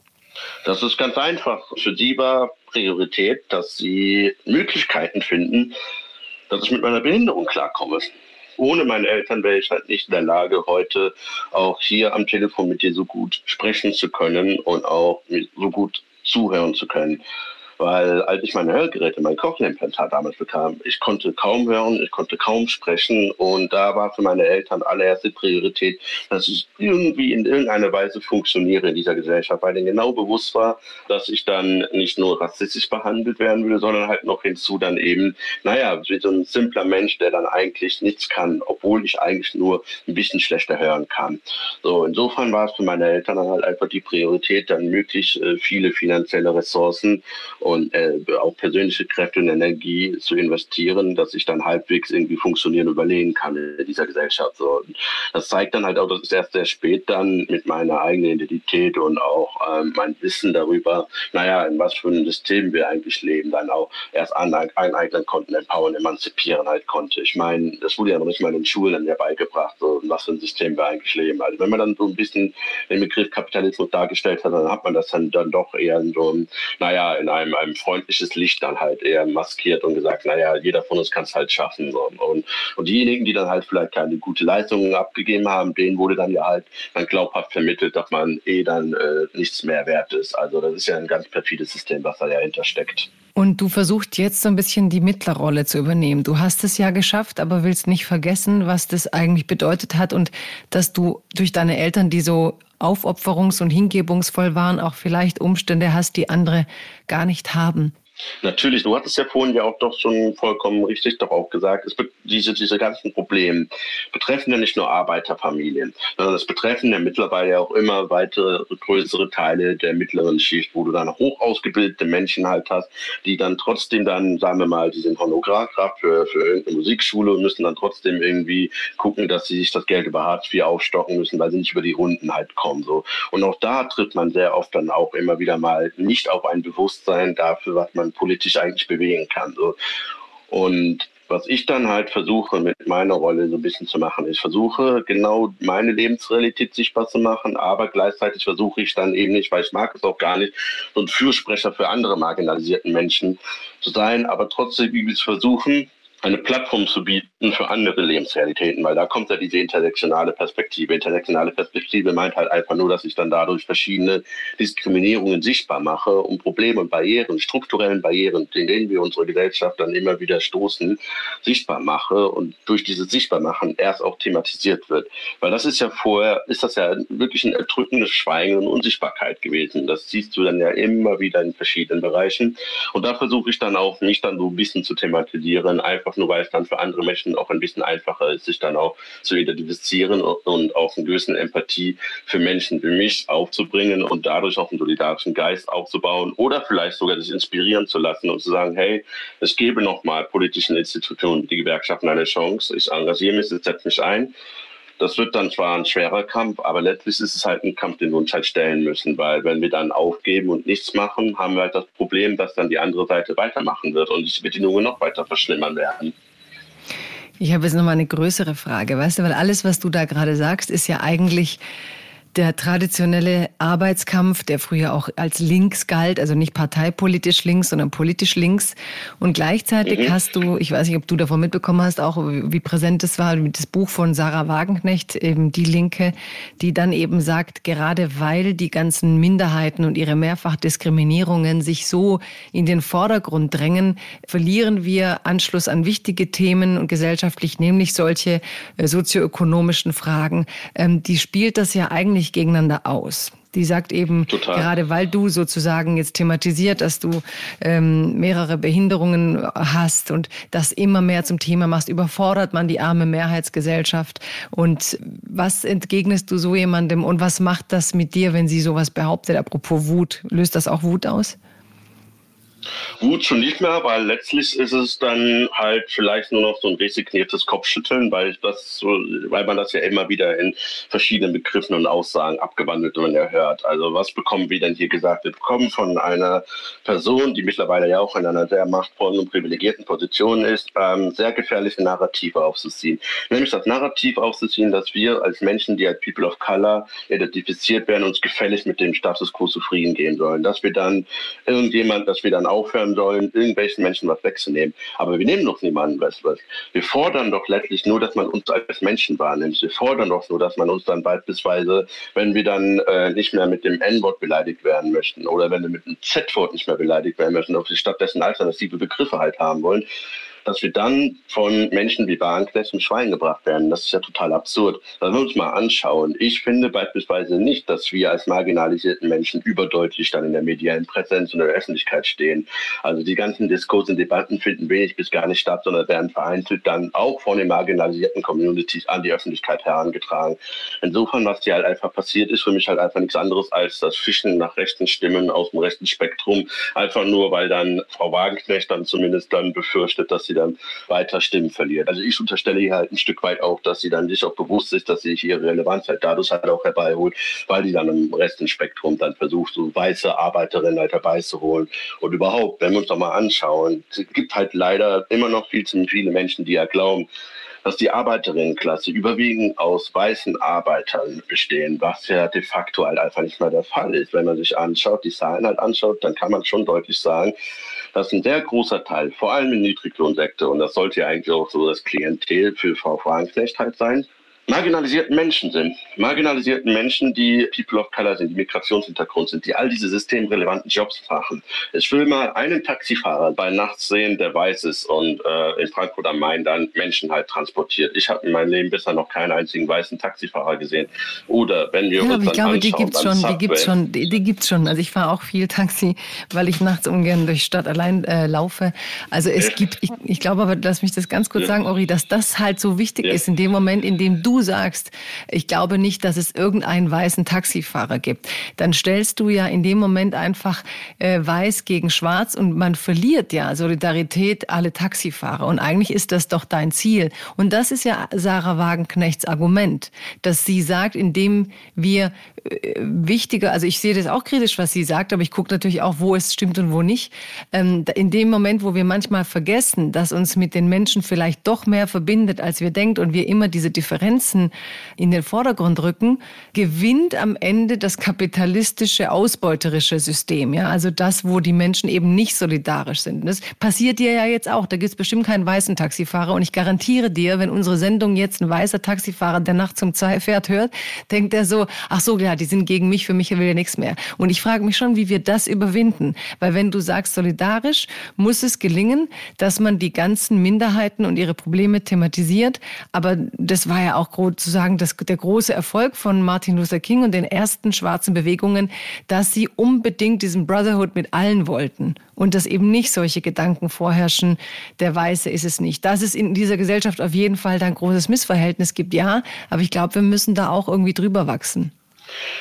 Das ist ganz einfach. Für sie war Priorität, dass sie Möglichkeiten finden, dass ich mit meiner Behinderung klarkomme. Ohne meine Eltern wäre ich halt nicht in der Lage, heute auch hier am Telefon mit dir so gut sprechen zu können und auch so gut zuhören zu können. Weil als ich meine Hörgeräte, mein Cochlea-Implantat damals bekam, ich konnte kaum hören, ich konnte kaum sprechen und da war für meine Eltern allererste Priorität, dass ich irgendwie in irgendeiner Weise funktioniere in dieser Gesellschaft, weil denen genau bewusst war, dass ich dann nicht nur rassistisch behandelt werden würde, sondern halt noch hinzu dann eben, naja, wie so ein simpler Mensch, der dann eigentlich nichts kann, obwohl ich eigentlich nur ein bisschen schlechter hören kann. So, insofern war es für meine Eltern dann halt einfach die Priorität, dann möglichst äh, viele finanzielle Ressourcen und äh, auch persönliche Kräfte und Energie zu investieren, dass ich dann halbwegs irgendwie funktionieren und überlegen kann in dieser Gesellschaft. So. das zeigt dann halt auch, dass es erst sehr spät dann mit meiner eigenen Identität und auch ähm, mein Wissen darüber, naja, in was für einem System wir eigentlich leben, dann auch erst aneignen konnten, empowern, emanzipieren halt konnte. Ich meine, das wurde ja noch nicht mal in den Schulen dann ja beigebracht, so, was für ein System wir eigentlich leben. Also wenn man dann so ein bisschen den Begriff Kapitalismus dargestellt hat, dann hat man das dann, dann doch eher in so einem, naja, in einem, einem freundliches Licht dann halt eher maskiert und gesagt, naja, jeder von uns kann es halt schaffen. So. Und, und diejenigen, die dann halt vielleicht keine gute Leistungen abgegeben haben, denen wurde dann ja halt dann glaubhaft vermittelt, dass man eh dann äh, nichts mehr wert ist. Also das ist ja ein ganz perfides System, was da dahinter steckt. Und du versuchst jetzt so ein bisschen die Mittlerrolle zu übernehmen. Du hast es ja geschafft, aber willst nicht vergessen, was das eigentlich bedeutet hat und dass du durch deine Eltern, die so aufopferungs- und hingebungsvoll waren, auch vielleicht Umstände hast, die andere gar nicht haben. Natürlich, du hattest ja vorhin ja auch doch schon vollkommen richtig doch gesagt, es diese, diese ganzen Probleme betreffen ja nicht nur Arbeiterfamilien, sondern es betreffen ja mittlerweile auch immer weitere größere Teile der mittleren Schicht, wo du dann hoch ausgebildete Menschen halt hast, die dann trotzdem dann, sagen wir mal, die sind Honorarkraft für, für irgendeine Musikschule und müssen dann trotzdem irgendwie gucken, dass sie sich das Geld über Hartz IV aufstocken müssen, weil sie nicht über die Runden halt kommen. So. Und auch da tritt man sehr oft dann auch immer wieder mal nicht auf ein Bewusstsein dafür, was man man politisch eigentlich bewegen kann. So. Und was ich dann halt versuche mit meiner Rolle so ein bisschen zu machen, ich versuche genau meine Lebensrealität sichtbar zu machen, aber gleichzeitig versuche ich dann eben nicht, weil ich mag es auch gar nicht, so ein Fürsprecher für andere marginalisierten Menschen zu sein, aber trotzdem es versuchen, eine Plattform zu bieten für andere Lebensrealitäten, weil da kommt ja diese intersektionale Perspektive. Intersektionale Perspektive meint halt einfach nur, dass ich dann dadurch verschiedene Diskriminierungen sichtbar mache und Probleme und Barrieren, strukturellen Barrieren, denen wir unsere Gesellschaft dann immer wieder stoßen, sichtbar mache und durch dieses Sichtbarmachen erst auch thematisiert wird. Weil das ist ja vorher, ist das ja wirklich ein erdrückendes Schweigen und Unsichtbarkeit gewesen. Das siehst du dann ja immer wieder in verschiedenen Bereichen. Und da versuche ich dann auch, mich dann so ein bisschen zu thematisieren, einfach nur, weil es dann für andere Menschen auch ein bisschen einfacher ist, sich dann auch zu identifizieren und auch eine gewisse Empathie für Menschen wie mich aufzubringen und dadurch auch einen solidarischen Geist aufzubauen oder vielleicht sogar sich inspirieren zu lassen und zu sagen, hey, es gebe nochmal politischen Institutionen, die Gewerkschaften eine Chance, ich engagiere mich, ich setze mich ein das wird dann zwar ein schwerer Kampf, aber letztlich ist es halt ein Kampf, den wir uns halt stellen müssen, weil wenn wir dann aufgeben und nichts machen, haben wir halt das Problem, dass dann die andere Seite weitermachen wird und die Bedingungen noch weiter verschlimmern werden. Ich habe jetzt noch mal eine größere Frage, weißt du, weil alles, was du da gerade sagst, ist ja eigentlich der traditionelle Arbeitskampf, der früher auch als links galt, also nicht parteipolitisch links, sondern politisch links. Und gleichzeitig mhm. hast du, ich weiß nicht, ob du davon mitbekommen hast, auch wie präsent es war, das Buch von Sarah Wagenknecht, eben die Linke, die dann eben sagt, gerade weil die ganzen Minderheiten und ihre Mehrfachdiskriminierungen sich so in den Vordergrund drängen, verlieren wir Anschluss an wichtige Themen und gesellschaftlich, nämlich solche äh, sozioökonomischen Fragen. Ähm, die spielt das ja eigentlich nicht gegeneinander aus. Die sagt eben, Total. gerade weil du sozusagen jetzt thematisiert, dass du ähm, mehrere Behinderungen hast und das immer mehr zum Thema machst, überfordert man die arme Mehrheitsgesellschaft. Und was entgegnest du so jemandem und was macht das mit dir, wenn sie sowas behauptet? Apropos Wut, löst das auch Wut aus? Gut, schon nicht mehr, weil letztlich ist es dann halt vielleicht nur noch so ein resigniertes Kopfschütteln, weil das weil man das ja immer wieder in verschiedenen Begriffen und Aussagen abgewandelt und hört. Also was bekommen wir denn hier gesagt? Wir bekommen von einer Person, die mittlerweile ja auch in einer sehr machtvollen und privilegierten Position ist, ähm, sehr gefährliche Narrative aufzuziehen. Nämlich das Narrativ aufzuziehen, dass wir als Menschen, die als People of Color identifiziert werden, uns gefällig mit dem Status quo zufrieden gehen sollen. Dass wir dann irgendjemand, dass wir dann aufhören sollen, irgendwelchen Menschen was wegzunehmen. Aber wir nehmen doch niemanden was. was. Wir fordern doch letztlich nur, dass man uns als Menschen wahrnimmt. Wir fordern doch nur, dass man uns dann beispielsweise, wenn wir dann äh, nicht mehr mit dem N-Wort beleidigt werden möchten oder wenn wir mit dem Z-Wort nicht mehr beleidigt werden möchten, ob wir stattdessen alternative Begriffe halt haben wollen, dass wir dann von Menschen wie Wagenknecht zum Schwein gebracht werden. Das ist ja total absurd. Müssen wir uns mal anschauen. Ich finde beispielsweise nicht, dass wir als marginalisierten Menschen überdeutlich dann in der medialen Präsenz und in der Öffentlichkeit stehen. Also die ganzen Diskurse und Debatten finden wenig bis gar nicht statt, sondern werden vereinzelt dann auch von den marginalisierten Communities an die Öffentlichkeit herangetragen. Insofern, was hier halt einfach passiert, ist für mich halt einfach nichts anderes als das Fischen nach rechten Stimmen aus dem rechten Spektrum. Einfach nur, weil dann Frau Wagenknecht dann zumindest dann befürchtet, dass sie dann weiter Stimmen verliert. Also ich unterstelle hier halt ein Stück weit auch, dass sie dann sich auch bewusst ist, dass sie sich ihre Relevanz halt dadurch halt auch herbeiholt, weil die dann im rechten Spektrum dann versucht, so weiße Arbeiterinnen halt herbeizuholen. Und überhaupt, wenn wir uns doch mal anschauen, es gibt halt leider immer noch viel zu viele Menschen, die ja glauben, dass die Arbeiterinnenklasse überwiegend aus weißen Arbeitern bestehen, was ja de facto halt einfach nicht mehr der Fall ist. Wenn man sich anschaut, die Zahlen halt anschaut, dann kann man schon deutlich sagen, dass ein sehr großer Teil, vor allem im Niedriglohnsektor, und das sollte ja eigentlich auch so das Klientel für Frau Franknecht halt sein, marginalisierten Menschen sind. Marginalisierten Menschen, die People of Color sind, die Migrationshintergrund sind, die all diese systemrelevanten Jobs machen. Ich will mal einen Taxifahrer bei Nachts sehen, der weiß ist und äh, in Frankfurt am Main dann Menschen halt transportiert. Ich habe in meinem Leben bisher noch keinen einzigen weißen Taxifahrer gesehen. Oder wenn wir ja, uns ich glaube, die gibt's schon, die gibt's schon, die, die gibt's schon. Also ich fahre auch viel Taxi, weil ich nachts ungern durch Stadt allein äh, laufe. Also es ja. gibt, ich, ich glaube aber, lass mich das ganz kurz ja. sagen, Ori, dass das halt so wichtig ist in dem Moment, in dem du sagst, ich glaube nicht, dass es irgendeinen weißen Taxifahrer gibt, dann stellst du ja in dem Moment einfach äh, weiß gegen schwarz und man verliert ja Solidarität alle Taxifahrer. Und eigentlich ist das doch dein Ziel. Und das ist ja Sarah Wagenknechts Argument, dass sie sagt, indem wir äh, wichtiger, also ich sehe das auch kritisch, was sie sagt, aber ich gucke natürlich auch, wo es stimmt und wo nicht. Ähm, in dem Moment, wo wir manchmal vergessen, dass uns mit den Menschen vielleicht doch mehr verbindet, als wir denken und wir immer diese Differenzen in den Vordergrund rücken, gewinnt am Ende das kapitalistische, ausbeuterische System. Ja? Also das, wo die Menschen eben nicht solidarisch sind. Das passiert dir ja jetzt auch. Da gibt es bestimmt keinen weißen Taxifahrer. Und ich garantiere dir, wenn unsere Sendung jetzt ein weißer Taxifahrer, der nachts zum Pferd hört, denkt er so, ach so, ja, die sind gegen mich, für mich will er nichts mehr. Und ich frage mich schon, wie wir das überwinden. Weil wenn du sagst solidarisch, muss es gelingen, dass man die ganzen Minderheiten und ihre Probleme thematisiert. Aber das war ja auch sozusagen das, der große Erfolg von Martin Luther King und den ersten schwarzen Bewegungen, dass sie unbedingt diesen Brotherhood mit allen wollten und dass eben nicht solche Gedanken vorherrschen, der Weiße ist es nicht. Dass es in dieser Gesellschaft auf jeden Fall ein großes Missverhältnis gibt, ja, aber ich glaube, wir müssen da auch irgendwie drüber wachsen.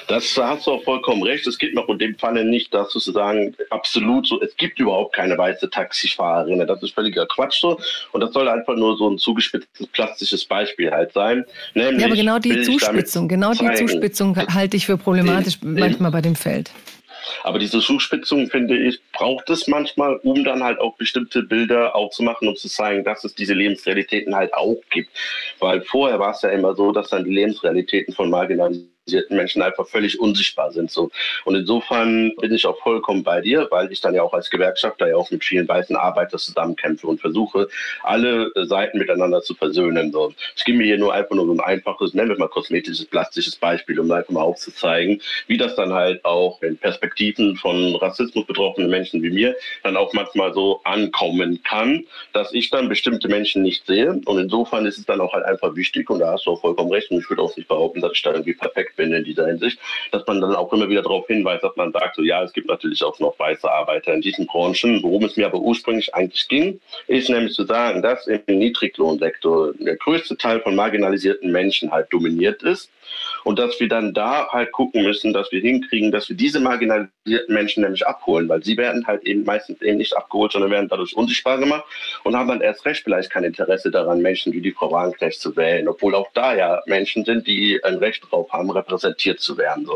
Das hast du auch vollkommen recht. Es geht noch in dem Falle nicht, dass sozusagen absolut so, es gibt überhaupt keine weiße Taxifahrerin. Das ist völliger Quatsch so. Und das soll einfach nur so ein zugespitztes plastisches Beispiel halt sein. Nämlich ja, aber genau die Zuspitzung, genau die Zuspitzung halte ich für problematisch den, manchmal bei dem Feld. Aber diese Zuspitzung, finde ich, braucht es manchmal, um dann halt auch bestimmte Bilder aufzumachen und zu zeigen, dass es diese Lebensrealitäten halt auch gibt. Weil vorher war es ja immer so, dass dann die Lebensrealitäten von marginalisierten Menschen einfach völlig unsichtbar sind. So. Und insofern bin ich auch vollkommen bei dir, weil ich dann ja auch als Gewerkschafter ja auch mit vielen weißen Arbeitern zusammenkämpfe und versuche, alle Seiten miteinander zu versöhnen. So. Ich gebe mir hier nur einfach nur so ein einfaches, nennen wir mal kosmetisches, plastisches Beispiel, um einfach mal aufzuzeigen, wie das dann halt auch in Perspektiven von Rassismus betroffenen Menschen wie mir dann auch manchmal so ankommen kann, dass ich dann bestimmte Menschen nicht sehe. Und insofern ist es dann auch halt einfach wichtig, und da hast du auch vollkommen recht, und ich würde auch nicht behaupten, dass ich da irgendwie perfekt bin in dieser Hinsicht, dass man dann auch immer wieder darauf hinweist, dass man sagt, so ja, es gibt natürlich auch noch weiße Arbeiter in diesen Branchen. Worum es mir aber ursprünglich eigentlich ging, ist nämlich zu sagen, dass im Niedriglohnsektor der größte Teil von marginalisierten Menschen halt dominiert ist und dass wir dann da halt gucken müssen, dass wir hinkriegen, dass wir diese marginalisierten Menschen nämlich abholen, weil sie werden halt eben meistens eben nicht abgeholt, sondern werden dadurch unsichtbar gemacht und haben dann erst recht vielleicht kein Interesse daran, Menschen wie die Frau Wagenknecht zu wählen, obwohl auch da ja Menschen sind, die ein Recht darauf haben, repräsentiert zu werden.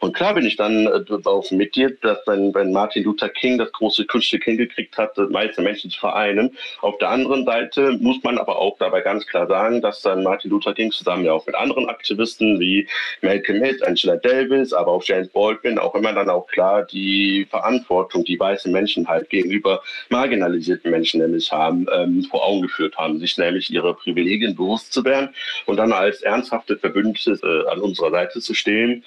Und klar bin ich dann äh, auch mit dir, dass dann, wenn Martin Luther King das große Kunststück hingekriegt hat, meiste Menschen zu vereinen. Auf der anderen Seite muss man aber auch dabei ganz klar sagen, dass dann Martin Luther King zusammen ja auch mit anderen Aktivisten wie Malcolm X, Angela Davis, aber auch James Baldwin auch immer dann auch klar die Verantwortung, die weiße Menschen halt gegenüber marginalisierten Menschen nämlich haben, ähm, vor Augen geführt haben, sich nämlich ihre Privilegien bewusst zu werden und dann als ernsthafte Verbündete äh, an unserer Seite zu stehen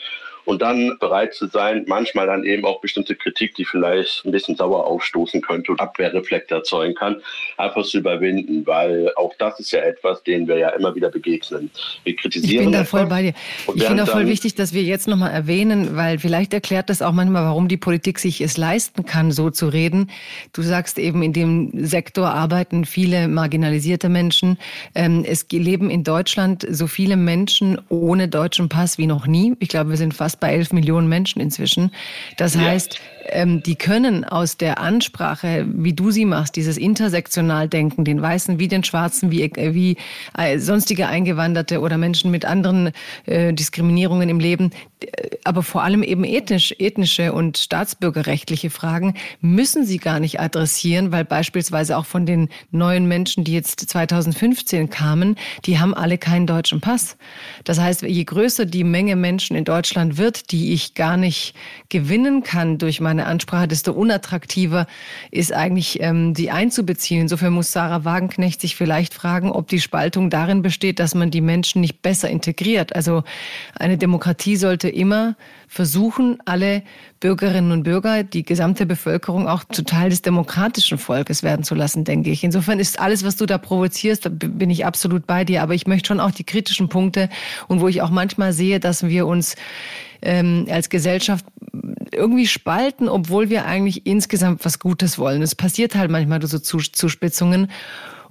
und dann bereit zu sein, manchmal dann eben auch bestimmte Kritik, die vielleicht ein bisschen sauer aufstoßen könnte und Abwehrreflekte erzeugen kann, einfach zu überwinden, weil auch das ist ja etwas, denen wir ja immer wieder begegnen. Wir kritisieren. Ich bin da voll bei dir. Ich finde auch voll wichtig, dass wir jetzt nochmal erwähnen, weil vielleicht erklärt das auch manchmal, warum die Politik sich es leisten kann, so zu reden. Du sagst eben, in dem Sektor arbeiten viele marginalisierte Menschen. Ähm, es leben in Deutschland so viele Menschen ohne deutschen Pass wie noch nie. Ich glaube, wir sind fast bei elf Millionen Menschen inzwischen. Das heißt, ähm, die können aus der Ansprache, wie du sie machst, dieses intersektional Denken, den Weißen wie den Schwarzen, wie, wie äh, sonstige Eingewanderte oder Menschen mit anderen äh, Diskriminierungen im Leben, äh, aber vor allem eben ethnisch, ethnische und staatsbürgerrechtliche Fragen müssen sie gar nicht adressieren, weil beispielsweise auch von den neuen Menschen, die jetzt 2015 kamen, die haben alle keinen deutschen Pass. Das heißt, je größer die Menge Menschen in Deutschland wird, die ich gar nicht gewinnen kann durch meine Ansprache, desto unattraktiver ist eigentlich, ähm, die einzubeziehen. Insofern muss Sarah Wagenknecht sich vielleicht fragen, ob die Spaltung darin besteht, dass man die Menschen nicht besser integriert. Also eine Demokratie sollte immer versuchen, alle Bürgerinnen und Bürger, die gesamte Bevölkerung auch zu Teil des demokratischen Volkes werden zu lassen, denke ich. Insofern ist alles, was du da provozierst, da bin ich absolut bei dir. Aber ich möchte schon auch die kritischen Punkte und wo ich auch manchmal sehe, dass wir uns ähm, als Gesellschaft irgendwie spalten, obwohl wir eigentlich insgesamt was Gutes wollen. Es passiert halt manchmal so Zuspitzungen.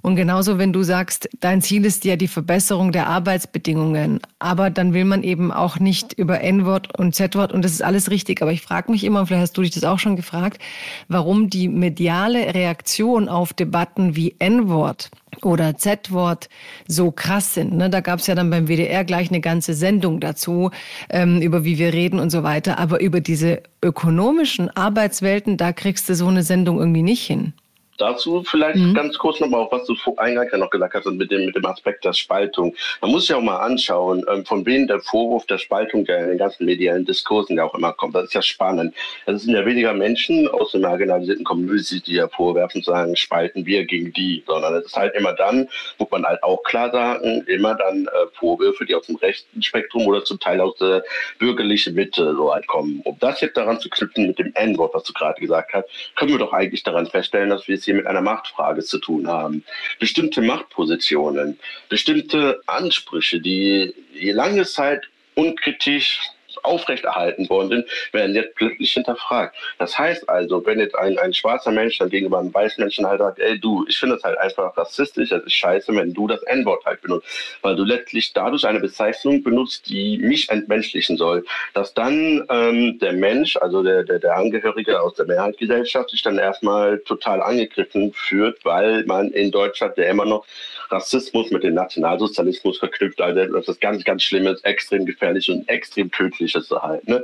Und genauso, wenn du sagst, dein Ziel ist ja die Verbesserung der Arbeitsbedingungen, aber dann will man eben auch nicht über N-Wort und Z-Wort und das ist alles richtig. Aber ich frage mich immer, vielleicht hast du dich das auch schon gefragt, warum die mediale Reaktion auf Debatten wie N-Wort oder Z-Wort so krass sind. Ne? Da gab es ja dann beim WDR gleich eine ganze Sendung dazu, ähm, über wie wir reden und so weiter. Aber über diese ökonomischen Arbeitswelten, da kriegst du so eine Sendung irgendwie nicht hin. Dazu vielleicht mhm. ganz kurz nochmal auch, was du eingangs ja noch gesagt hast mit dem, mit dem Aspekt der Spaltung. Man muss ja auch mal anschauen, ähm, von wem der Vorwurf der Spaltung der in den ganzen medialen Diskursen ja auch immer kommt. Das ist ja spannend. Es sind ja weniger Menschen aus den marginalisierten Communities, die ja vorwerfen, sagen, spalten wir gegen die, sondern es ist halt immer dann, muss man halt auch klar sagen, immer dann äh, Vorwürfe, die aus dem rechten Spektrum oder zum Teil aus der bürgerlichen Mitte so halt kommen. Um das jetzt daran zu knüpfen mit dem N-Wort, was du gerade gesagt hast, können wir doch eigentlich daran feststellen, dass wir es hier mit einer Machtfrage zu tun haben. Bestimmte Machtpositionen, bestimmte Ansprüche, die lange Zeit unkritisch aufrechterhalten worden sind, werden jetzt plötzlich hinterfragt. Das heißt also, wenn jetzt ein, ein schwarzer Mensch dann gegenüber einem weißen Menschen halt sagt, ey du, ich finde das halt einfach rassistisch, das ist scheiße, wenn du das N-Wort halt benutzt, weil du letztlich dadurch eine Bezeichnung benutzt, die mich entmenschlichen soll, dass dann ähm, der Mensch, also der, der, der Angehörige aus der Mehrheitsgesellschaft, sich dann erstmal total angegriffen fühlt, weil man in Deutschland ja immer noch Rassismus mit dem Nationalsozialismus verknüpft, also ist ganz, ganz Schlimmes, extrem gefährlich und extrem tödlich ist halt. Ne?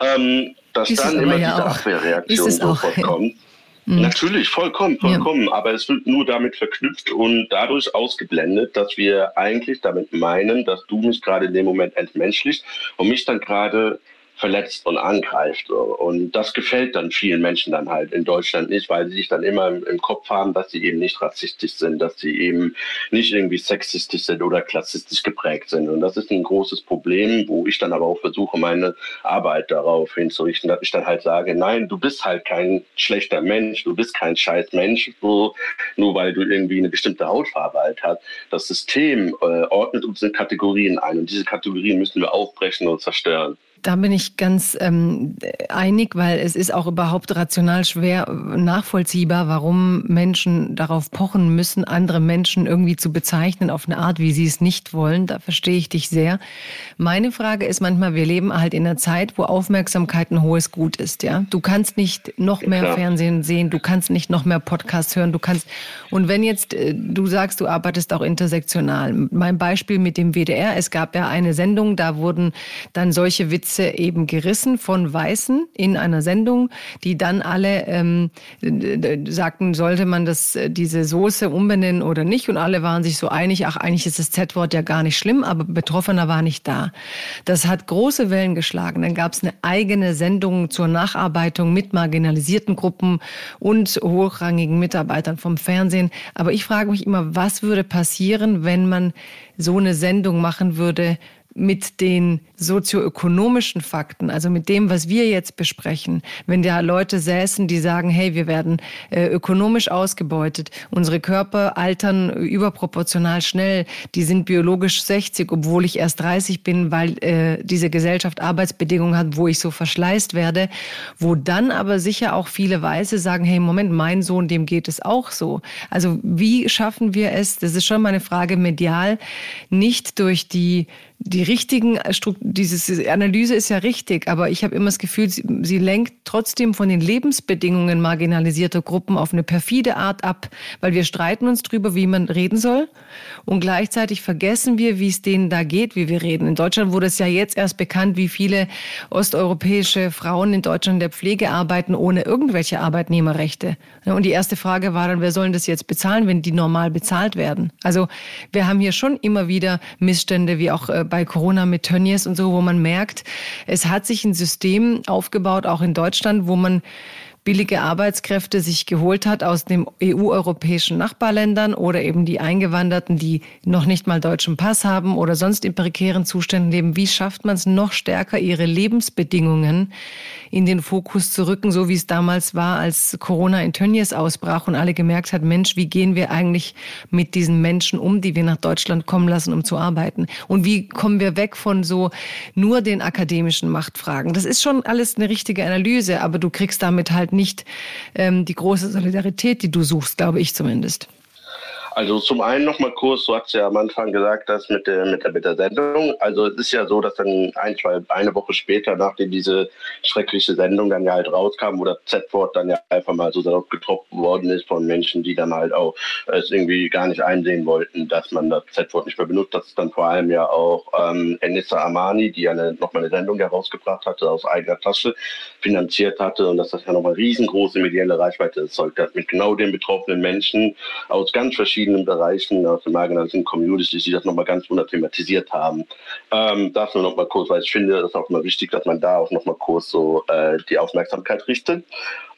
Ähm, dass ist dann immer ja diese auch. Abwehrreaktion sofort kommt. Mhm. Natürlich, vollkommen, vollkommen. Ja. Aber es wird nur damit verknüpft und dadurch ausgeblendet, dass wir eigentlich damit meinen, dass du mich gerade in dem Moment entmenschlichst und mich dann gerade verletzt und angreift. Und das gefällt dann vielen Menschen dann halt in Deutschland nicht, weil sie sich dann immer im, Kopf haben, dass sie eben nicht rassistisch sind, dass sie eben nicht irgendwie sexistisch sind oder klassistisch geprägt sind. Und das ist ein großes Problem, wo ich dann aber auch versuche, meine Arbeit darauf hinzurichten, dass ich dann halt sage, nein, du bist halt kein schlechter Mensch, du bist kein scheiß Mensch, so, nur weil du irgendwie eine bestimmte Hautfarbe halt hast. Das System äh, ordnet uns in Kategorien ein und diese Kategorien müssen wir aufbrechen und zerstören. Da bin ich ganz ähm, einig, weil es ist auch überhaupt rational schwer nachvollziehbar, warum Menschen darauf pochen müssen, andere Menschen irgendwie zu bezeichnen auf eine Art, wie sie es nicht wollen. Da verstehe ich dich sehr. Meine Frage ist manchmal, wir leben halt in einer Zeit, wo Aufmerksamkeit ein hohes Gut ist. Ja, du kannst nicht noch mehr ja. Fernsehen sehen, du kannst nicht noch mehr Podcasts hören, du kannst. Und wenn jetzt äh, du sagst, du arbeitest auch intersektional. Mein Beispiel mit dem WDR: Es gab ja eine Sendung, da wurden dann solche Witze Witze eben gerissen von Weißen in einer Sendung, die dann alle ähm, sagten, sollte man das, äh, diese Soße umbenennen oder nicht. Und alle waren sich so einig, ach, eigentlich ist das Z-Wort ja gar nicht schlimm, aber Betroffener war nicht da. Das hat große Wellen geschlagen. Dann gab es eine eigene Sendung zur Nacharbeitung mit marginalisierten Gruppen und hochrangigen Mitarbeitern vom Fernsehen. Aber ich frage mich immer, was würde passieren, wenn man so eine Sendung machen würde, mit den sozioökonomischen Fakten, also mit dem, was wir jetzt besprechen, wenn da Leute säßen, die sagen, hey, wir werden äh, ökonomisch ausgebeutet, unsere Körper altern überproportional schnell, die sind biologisch 60, obwohl ich erst 30 bin, weil äh, diese Gesellschaft Arbeitsbedingungen hat, wo ich so verschleißt werde, wo dann aber sicher auch viele Weiße sagen, hey, Moment, mein Sohn, dem geht es auch so. Also wie schaffen wir es, das ist schon mal eine Frage medial, nicht durch die die richtigen äh, diese Analyse ist ja richtig, aber ich habe immer das Gefühl, sie, sie, lenkt trotzdem von den Lebensbedingungen marginalisierter Gruppen auf eine perfide Art ab, weil wir streiten uns drüber, wie man reden soll und gleichzeitig vergessen wir, wie es denen da geht, wie wir reden. In Deutschland wurde es ja jetzt erst bekannt, wie viele osteuropäische Frauen in Deutschland in der Pflege arbeiten ohne irgendwelche Arbeitnehmerrechte. Und die erste Frage war dann, wer soll das jetzt bezahlen, wenn die normal bezahlt werden? Also wir haben hier schon immer wieder Missstände, wie auch äh, bei Corona mit Tönnies und so, wo man merkt, es hat sich ein System aufgebaut, auch in Deutschland, wo man billige Arbeitskräfte sich geholt hat aus den EU-europäischen Nachbarländern oder eben die Eingewanderten, die noch nicht mal deutschen Pass haben oder sonst in prekären Zuständen leben. Wie schafft man es noch stärker, ihre Lebensbedingungen in den Fokus zu rücken, so wie es damals war, als Corona in Tönnies ausbrach und alle gemerkt hat, Mensch, wie gehen wir eigentlich mit diesen Menschen um, die wir nach Deutschland kommen lassen, um zu arbeiten? Und wie kommen wir weg von so nur den akademischen Machtfragen? Das ist schon alles eine richtige Analyse, aber du kriegst damit halt nicht ähm, die große Solidarität, die du suchst, glaube ich zumindest. Also zum einen nochmal kurz, du hast ja am Anfang gesagt, dass mit der, mit der, mit der Sendung, also es ist ja so, dass dann ein, zwei, eine Woche später, nachdem diese schreckliche Sendung dann ja halt rauskam, oder Z-Wort dann ja einfach mal so darauf getroppt worden ist von Menschen, die dann halt auch es irgendwie gar nicht einsehen wollten, dass man das Z-Wort nicht mehr benutzt. Das ist dann vor allem ja auch ähm, Enissa Amani, die ja nochmal eine Sendung herausgebracht hatte, aus eigener Tasche finanziert hatte und dass das ja nochmal riesengroße mediale Reichweite erzeugt hat mit genau den betroffenen Menschen aus ganz verschiedenen verschiedenen Bereichen aus den marginalisierten Communities, die das nochmal ganz wunderbar thematisiert haben. Ähm, das nur nochmal kurz, weil ich finde, das ist auch immer wichtig, dass man da auch nochmal kurz so äh, die Aufmerksamkeit richtet.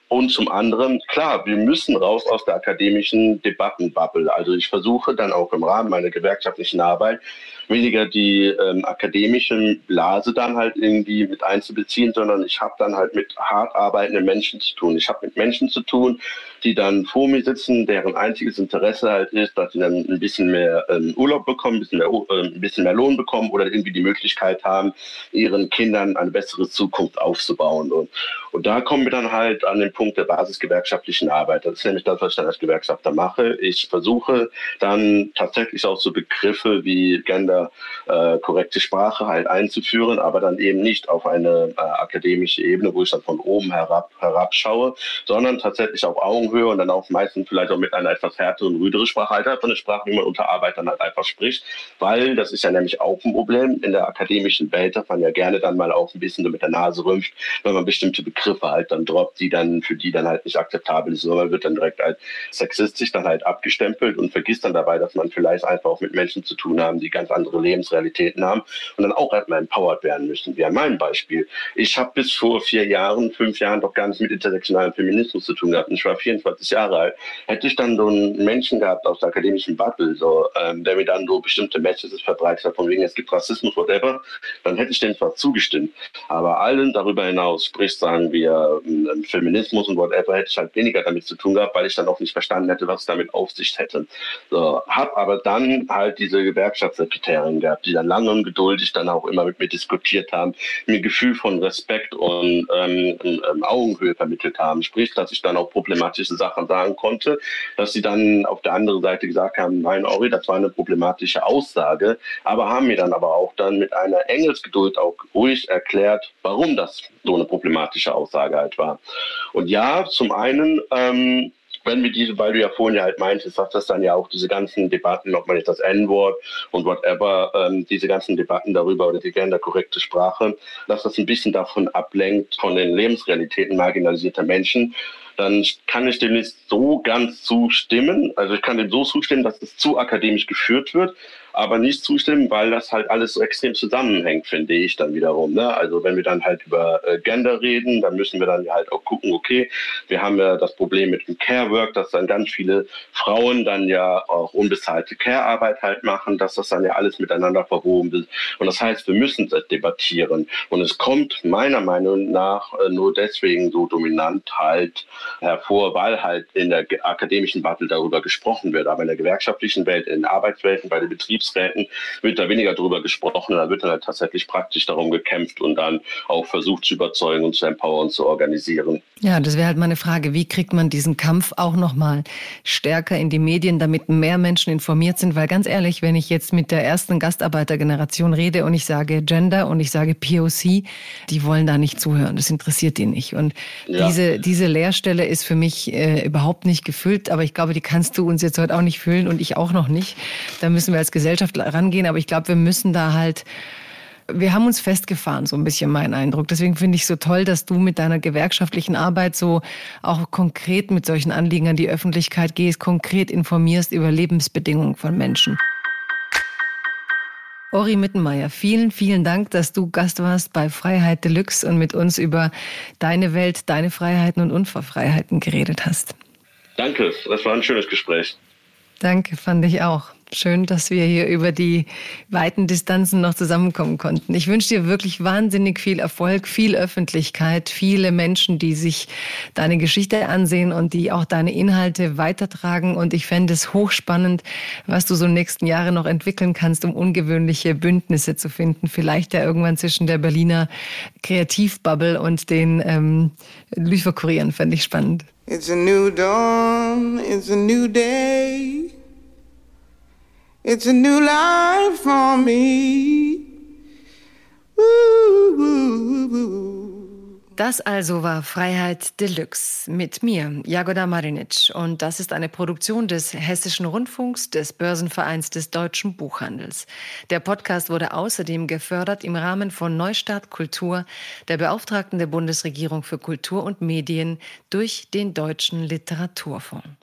Und zum anderen, klar, wir müssen raus aus der akademischen Debattenbubble. Also ich versuche dann auch im Rahmen meiner gewerkschaftlichen Arbeit weniger die ähm, akademische Blase dann halt irgendwie mit einzubeziehen, sondern ich habe dann halt mit hart arbeitenden Menschen zu tun. Ich habe mit Menschen zu tun, die dann vor mir sitzen, deren einziges Interesse halt ist, dass sie dann ein bisschen mehr ähm, Urlaub bekommen, ein bisschen mehr, äh, ein bisschen mehr Lohn bekommen oder irgendwie die Möglichkeit haben, ihren Kindern eine bessere Zukunft aufzubauen. Und, und da kommen wir dann halt an den Punkt der basisgewerkschaftlichen Arbeit. Das ist nämlich das, was ich dann als Gewerkschafter mache. Ich versuche dann tatsächlich auch so Begriffe wie Gender äh, Sprache halt einzuführen, aber dann eben nicht auf eine äh, akademische Ebene, wo ich dann von oben herab herabschaue, sondern tatsächlich auf Augenhöhe und dann auch meistens vielleicht auch mit einer etwas härteren, rüderen Sprache, halt einfach eine Sprache, wie man unter Arbeitern halt einfach spricht, weil das ist ja nämlich auch ein Problem in der akademischen Welt, dass man ja gerne dann mal auch ein bisschen so mit der Nase rümpft, wenn man bestimmte Begriffe halt dann droppt, die dann für die dann halt nicht akzeptabel ist, sondern man wird dann direkt als sexistisch dann halt abgestempelt und vergisst dann dabei, dass man vielleicht einfach auch mit Menschen zu tun haben, die ganz andere andere Lebensrealitäten haben und dann auch erstmal empowered werden müssen. Wie an meinem Beispiel. Ich habe bis vor vier Jahren, fünf Jahren doch gar nicht mit intersektionalem Feminismus zu tun gehabt. Ich war 24 Jahre alt. Hätte ich dann so einen Menschen gehabt aus der akademischen Bubble, so, ähm, der mir dann so bestimmte Messages verbreitet hat, von wegen es gibt Rassismus, whatever, dann hätte ich dem zwar zugestimmt. Aber allen darüber hinaus, sprich sagen wir ähm, Feminismus und whatever, hätte ich halt weniger damit zu tun gehabt, weil ich dann auch nicht verstanden hätte, was damit auf sich hätte. So, hab aber dann halt diese Gewerkschaftssekretärin Sekretärin gehabt, die dann lange und geduldig dann auch immer mit mir diskutiert haben, mir ein Gefühl von Respekt und ähm, ähm, Augenhöhe vermittelt haben. Sprich, dass ich dann auch problematische Sachen sagen konnte, dass sie dann auf der anderen Seite gesagt haben, nein, Ori, das war eine problematische Aussage, aber haben mir dann aber auch dann mit einer Engelsgeduld auch ruhig erklärt, warum das so eine problematische Aussage halt war. Und ja, zum einen ähm, wenn wir diese, weil du ja vorhin ja halt meintest, dass das dann ja auch diese ganzen Debatten, ob man jetzt das N-Wort und whatever, ähm, diese ganzen Debatten darüber oder die genderkorrekte Sprache, dass das ein bisschen davon ablenkt, von den Lebensrealitäten marginalisierter Menschen, dann kann ich dem nicht so ganz zustimmen. Also ich kann dem so zustimmen, dass es zu akademisch geführt wird. Aber nicht zustimmen, weil das halt alles so extrem zusammenhängt, finde ich dann wiederum. Ne? Also wenn wir dann halt über äh, Gender reden, dann müssen wir dann halt auch gucken, okay, wir haben ja das Problem mit dem Care Work, dass dann ganz viele Frauen dann ja auch unbezahlte Care-Arbeit halt machen, dass das dann ja alles miteinander verwoben ist. Und das heißt, wir müssen das debattieren. Und es kommt meiner Meinung nach äh, nur deswegen so dominant halt hervor, weil halt in der akademischen Battle darüber gesprochen wird. Aber in der gewerkschaftlichen Welt, in Arbeitswelten, bei den Betriebsräten wird da weniger darüber gesprochen. Da wird dann halt tatsächlich praktisch darum gekämpft und dann auch versucht zu überzeugen und zu empowern, zu organisieren. Ja, das wäre halt meine Frage. Wie kriegt man diesen Kampf auch nochmal stärker in die Medien, damit mehr Menschen informiert sind? Weil ganz ehrlich, wenn ich jetzt mit der ersten Gastarbeitergeneration rede und ich sage Gender und ich sage POC, die wollen da nicht zuhören. Das interessiert die nicht. Und ja. diese, diese Leerstelle ist für mich äh, überhaupt nicht gefüllt. Aber ich glaube, die kannst du uns jetzt heute auch nicht füllen und ich auch noch nicht. Da müssen wir als Gesellschaft rangehen. Aber ich glaube, wir müssen da halt wir haben uns festgefahren, so ein bisschen mein Eindruck. Deswegen finde ich so toll, dass du mit deiner gewerkschaftlichen Arbeit so auch konkret mit solchen Anliegen an die Öffentlichkeit gehst, konkret informierst über Lebensbedingungen von Menschen. Ori Mittenmeier, vielen, vielen Dank, dass du Gast warst bei Freiheit Deluxe und mit uns über deine Welt, deine Freiheiten und Unverfreiheiten geredet hast. Danke, das war ein schönes Gespräch. Danke, fand ich auch. Schön, dass wir hier über die weiten Distanzen noch zusammenkommen konnten. Ich wünsche dir wirklich wahnsinnig viel Erfolg, viel Öffentlichkeit, viele Menschen, die sich deine Geschichte ansehen und die auch deine Inhalte weitertragen. Und ich fände es hochspannend, was du so in den nächsten Jahren noch entwickeln kannst, um ungewöhnliche Bündnisse zu finden. Vielleicht ja irgendwann zwischen der Berliner Kreativbubble und den ähm, Lieferkurieren. Fände ich spannend. It's a new dawn, it's a new day. It's a new life for me. Das also war Freiheit Deluxe mit mir, Jagoda Marinic. Und das ist eine Produktion des Hessischen Rundfunks, des Börsenvereins des deutschen Buchhandels. Der Podcast wurde außerdem gefördert im Rahmen von Neustart Kultur, der Beauftragten der Bundesregierung für Kultur und Medien, durch den Deutschen Literaturfonds.